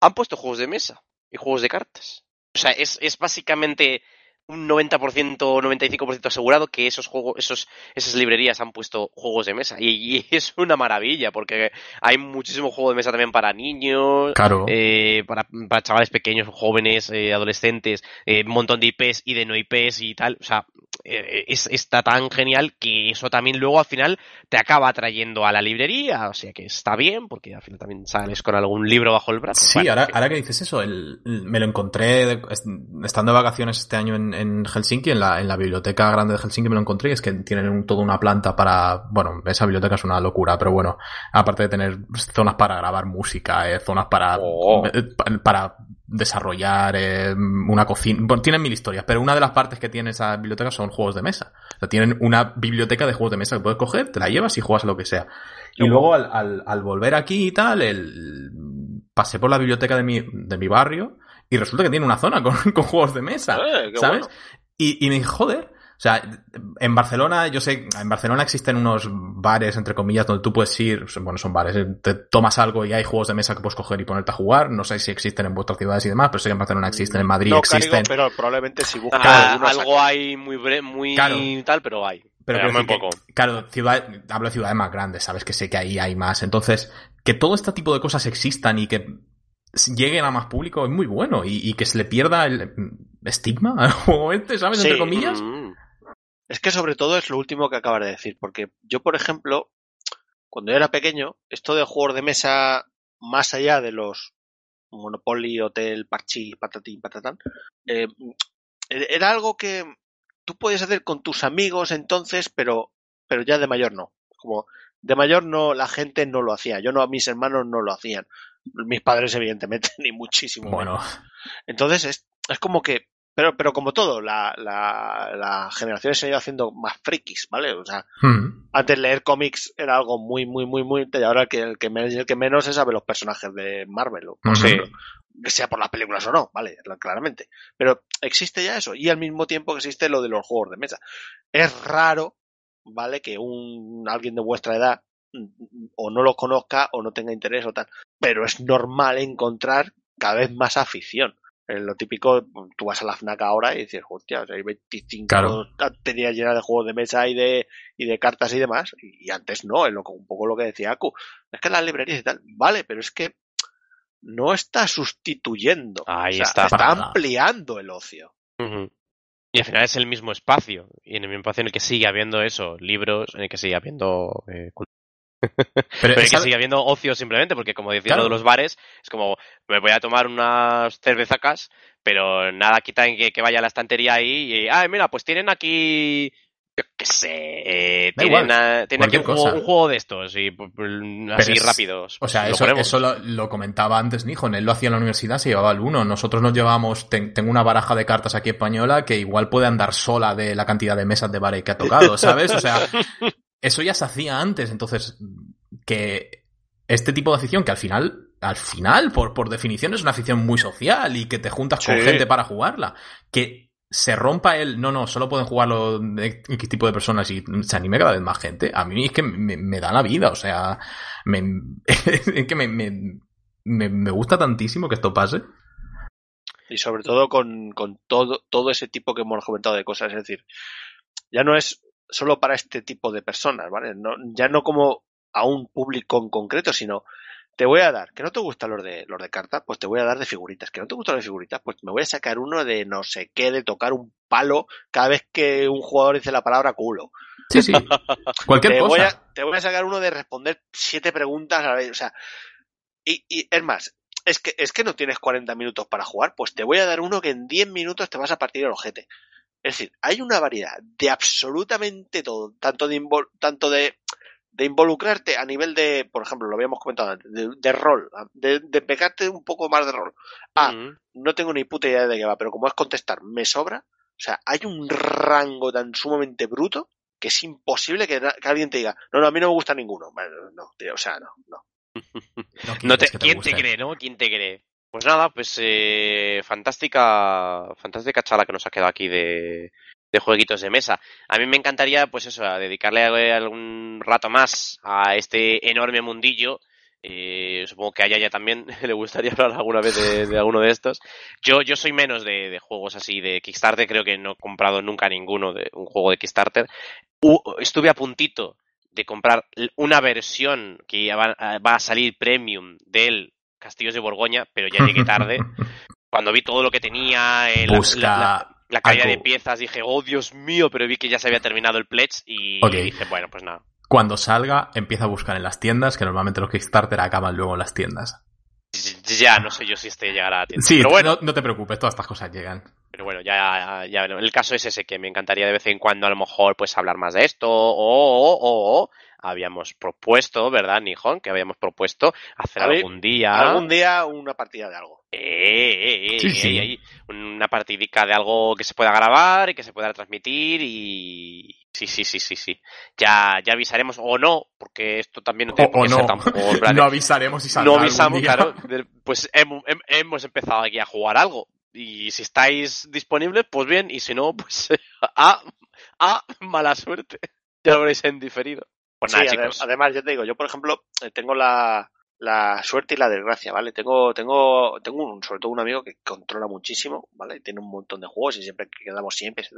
Speaker 1: han puesto juegos de mesa y juegos de cartas. O sea, es, es básicamente un 90% o 95% asegurado que esos juegos, esos, esas librerías han puesto juegos de mesa. Y, y, es una maravilla, porque hay muchísimo juego de mesa también para niños,
Speaker 3: claro.
Speaker 1: eh, para, para, chavales pequeños, jóvenes, eh, adolescentes, eh, un montón de IPs y de no IPs y tal. O sea, es, está tan genial que eso también luego al final te acaba trayendo a la librería. O sea que está bien, porque al final también sales con algún libro bajo el brazo.
Speaker 3: Sí, bueno, ahora, ahora que dices eso, el, el, me lo encontré de, estando de vacaciones este año en, en Helsinki, en la, en la, biblioteca grande de Helsinki me lo encontré y es que tienen un, toda una planta para, bueno, esa biblioteca es una locura, pero bueno, aparte de tener zonas para grabar música, eh, zonas para,
Speaker 1: oh.
Speaker 3: para desarrollar eh, una cocina, bueno, tienen mil historias, pero una de las partes que tiene esa biblioteca son juegos de mesa. O sea, tienen una biblioteca de juegos de mesa que puedes coger, te la llevas y juegas a lo que sea. Y luego al, al, al, volver aquí y tal, el, pasé por la biblioteca de mi, de mi barrio y resulta que tiene una zona con, con juegos de mesa,
Speaker 1: eh,
Speaker 3: ¿sabes?
Speaker 1: Bueno.
Speaker 3: Y, y me dije, joder, o sea, en Barcelona, yo sé, en Barcelona existen unos bares, entre comillas, donde tú puedes ir, bueno, son bares, eh, te tomas algo y hay juegos de mesa que puedes coger y ponerte a jugar. No sé si existen en vuestras ciudades y demás, pero sé que en Barcelona existen, en Madrid
Speaker 2: no,
Speaker 3: existen.
Speaker 2: Carigo, pero probablemente si buscas
Speaker 1: ah, algo hay muy bre muy
Speaker 3: claro.
Speaker 1: tal, pero hay.
Speaker 3: Pero, pero muy poco. Que, claro, ciudad, hablo de ciudades más grandes, sabes que sé que ahí hay más. Entonces, que todo este tipo de cosas existan y que lleguen a más público es muy bueno y, y que se le pierda el estigma al juego este, ¿sabes?
Speaker 2: Sí.
Speaker 3: Entre comillas.
Speaker 1: Mm.
Speaker 2: Es que sobre todo es lo último que acabas de decir, porque yo, por ejemplo, cuando yo era pequeño, esto de juegos de mesa más allá de los Monopoly, Hotel, Parchi, Patatín, Patatán, eh, era algo que tú podías hacer con tus amigos entonces, pero, pero ya de mayor no. Como de mayor no, la gente no lo hacía. Yo no, mis hermanos no lo hacían. Mis padres, evidentemente, ni muchísimo.
Speaker 3: Bueno.
Speaker 2: Menos. Entonces es, es como que pero, pero como todo, la, la, la generación se ha ido haciendo más frikis, ¿vale? O sea,
Speaker 3: mm.
Speaker 2: antes leer cómics era algo muy, muy, muy, muy, y ahora el que, el que, menos, el que menos se sabe los personajes de Marvel,
Speaker 3: Mm,
Speaker 2: por ejemplo, que sea por las películas o no, ¿vale? Claramente. Pero existe ya eso, y al mismo tiempo existe lo de los juegos de mesa. Es raro, ¿vale? Que un, alguien de vuestra edad o no los conozca o no tenga interés o tal. Pero es normal encontrar cada vez más afición lo típico, tú vas a la FNAC ahora y dices, hostia, hay 25
Speaker 3: Claro.
Speaker 2: tenías llenas de juegos de mesa y de, y de cartas y demás, y, y antes no, es lo, que- un poco lo que decía Aku. Es que las librerías y tal, vale, pero es que no está sustituyendo.
Speaker 1: Ahí
Speaker 2: O sea,
Speaker 1: está.
Speaker 2: Está ampliando el ocio.
Speaker 1: Y al final es el mismo espacio. Y en el mismo espacio en el que sigue habiendo eso, libros, en el que sigue habiendo eh, cultura.
Speaker 3: Pero
Speaker 1: Pero el que sigue habiendo ocio simplemente, porque como decía
Speaker 3: Claro.
Speaker 1: lo de los bares, es como, me voy a tomar unas cervezacas, pero nada quita en que, que vaya a la estantería ahí y, ah, mira, pues tienen aquí, yo qué sé, eh, tienen, tienen aquí un juego,
Speaker 3: cosa.
Speaker 1: un juego de estos, y pues, pues, así
Speaker 3: es-
Speaker 1: rápidos.
Speaker 3: O sea,
Speaker 1: Lo
Speaker 3: eso,
Speaker 1: ponemos.
Speaker 3: eso lo, lo comentaba antes Nijón. Él lo hacía en la universidad, se llevaba el uno. Nosotros nos llevamos, ten- tengo una baraja de cartas aquí española que igual puede andar sola de la cantidad de mesas de bares que ha tocado, ¿sabes? O sea, eso ya se hacía antes. Entonces, que este tipo de afición, que al final, al final, por, por definición, es una afición muy social y que te juntas con gente para jugarla, que se rompa el, no, no, solo pueden jugarlo X tipo de personas y se anime cada vez más gente, a mí es que me, me da la vida, o sea, me, es que me, me, me, me gusta tantísimo que esto pase.
Speaker 2: Y sobre todo con, con todo, todo ese tipo que hemos comentado de cosas. Es decir, ya no es solo para este tipo de personas, ¿vale? No, ya no como a un público en concreto, sino te voy a dar, que no te gustan los de, los de cartas, pues te voy a dar de figuritas. Que no te gustan los de figuritas, pues me voy a sacar uno de no sé qué, de tocar un palo cada vez que un jugador dice la palabra culo.
Speaker 3: Sí, sí. Cualquier
Speaker 2: te
Speaker 3: cosa.
Speaker 2: Voy a, te voy a sacar uno de responder siete preguntas a la vez. O sea, y, y es más, es que, es que no tienes 40 minutos para jugar, pues te voy a dar uno que en 10 minutos te vas a partir el ojete. Es decir, hay una variedad de absolutamente todo, tanto de, invol- tanto de, de involucrarte a nivel de, por ejemplo, lo habíamos comentado antes, de, de rol, de, de pegarte un poco más de rol. Ah, no tengo ni puta idea de qué va, pero como es contestar, me sobra. O sea, hay un rango tan sumamente bruto que es imposible que, alguien te diga, no, no, a mí no me gusta ninguno. Bueno, no, tío, o sea, no, no.
Speaker 1: No te,
Speaker 3: que
Speaker 1: ¿Quién te cree, no? ¿Quién te cree? Pues nada, pues eh, fantástica, fantástica charla que nos ha quedado aquí de, de jueguitos de mesa. A mí me encantaría, pues eso, dedicarle algún rato más a este enorme mundillo. Eh, supongo que a Yaya también le gustaría hablar alguna vez de, alguno de estos. Yo, yo soy menos de, de juegos así de Kickstarter, creo que no he comprado nunca ninguno de un juego de Kickstarter. Estuve a puntito de comprar una versión que va, va a salir premium del Castillos de Borgoña, pero ya llegué tarde. Cuando vi todo lo que tenía, eh, la, la- la- la calidad de piezas, dije, oh Dios mío, pero vi que ya se había terminado el pledge y
Speaker 3: Ok.
Speaker 1: dije, bueno, pues nada.
Speaker 3: Cuando salga, empieza a buscar en las tiendas, que normalmente los Kickstarter acaban luego en las tiendas.
Speaker 1: Ya, no sé yo si este llegará a tiempo.
Speaker 3: Sí,
Speaker 1: pero bueno,
Speaker 3: no, no te preocupes, todas estas cosas llegan.
Speaker 1: pero bueno, ya, ya. El caso es ese, que me encantaría de vez en cuando a lo mejor pues hablar más de esto, o, o, o, o habíamos propuesto, ¿verdad, Nijón? Que habíamos propuesto hacer
Speaker 2: ver,
Speaker 1: algún día...
Speaker 2: Algún día una partida de algo.
Speaker 1: Eh, eh, eh,
Speaker 3: Sí,
Speaker 1: eh,
Speaker 3: sí.
Speaker 1: ahí, una partidica de algo que se pueda grabar y que se pueda transmitir y sí, sí, sí, sí, sí. Ya, ya avisaremos o no, porque esto también no
Speaker 3: O,
Speaker 1: tiene por
Speaker 3: o
Speaker 1: qué ser
Speaker 3: no.
Speaker 1: tampoco
Speaker 3: no avisaremos saldrá
Speaker 1: no avisamos, claro. Pues hemos, hem- hemos empezado aquí a jugar algo. Y si estáis disponibles, pues bien. Y si no, pues a, a mala suerte. Ya lo veréis en diferido. Pues nada,
Speaker 2: Sí, además, ya te digo, yo por ejemplo eh, tengo la, la suerte y la desgracia, ¿vale? Tengo, tengo, tengo un, sobre todo un amigo que controla muchísimo, ¿vale? Tiene un montón de juegos y siempre que quedamos siempre se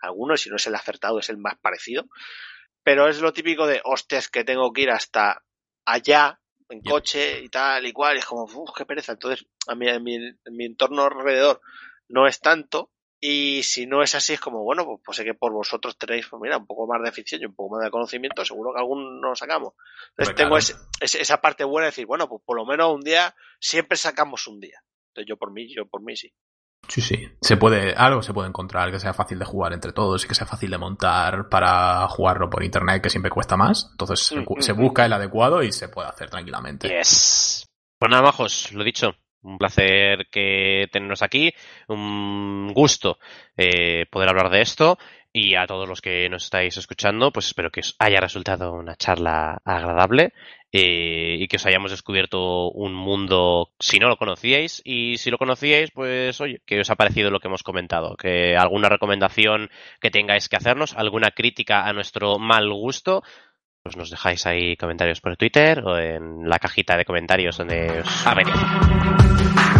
Speaker 2: algunos, si no es el acertado, es el más parecido. Pero es lo típico de, hostias, que tengo que ir hasta allá en coche y tal y cual, y es como, uff, qué pereza. Entonces, a mí, en mi, en mi entorno alrededor no es tanto, y si no es así, es como, bueno, pues, pues sé que por vosotros tenéis, pues mira, un poco más de afición y un poco más de conocimiento, seguro que algún nos sacamos. Entonces tengo
Speaker 3: claro.
Speaker 2: ese- ese- esa parte buena de decir, bueno, pues por lo menos un día, siempre sacamos un día. Entonces yo por mí, yo por mí sí.
Speaker 3: Sí, sí. Se puede, algo se puede encontrar que sea fácil de jugar entre todos y que sea fácil de montar para jugarlo por internet, que siempre cuesta más. Entonces se,
Speaker 2: Mm,
Speaker 3: se
Speaker 2: mm,
Speaker 3: busca el adecuado y se puede hacer tranquilamente.
Speaker 1: Yes. Pues nada, majos, lo dicho. Un placer que tenernos aquí. Un gusto eh, poder hablar de esto. Y a todos los que nos estáis escuchando, pues espero que os haya resultado una charla agradable eh, y que os hayamos descubierto un mundo si no lo conocíais. Y si lo conocíais, pues oye, que os ha parecido lo que hemos comentado. Que alguna recomendación que tengáis que hacernos, alguna crítica a nuestro mal gusto, pues nos dejáis ahí comentarios por Twitter o en la cajita de comentarios donde os ha venido.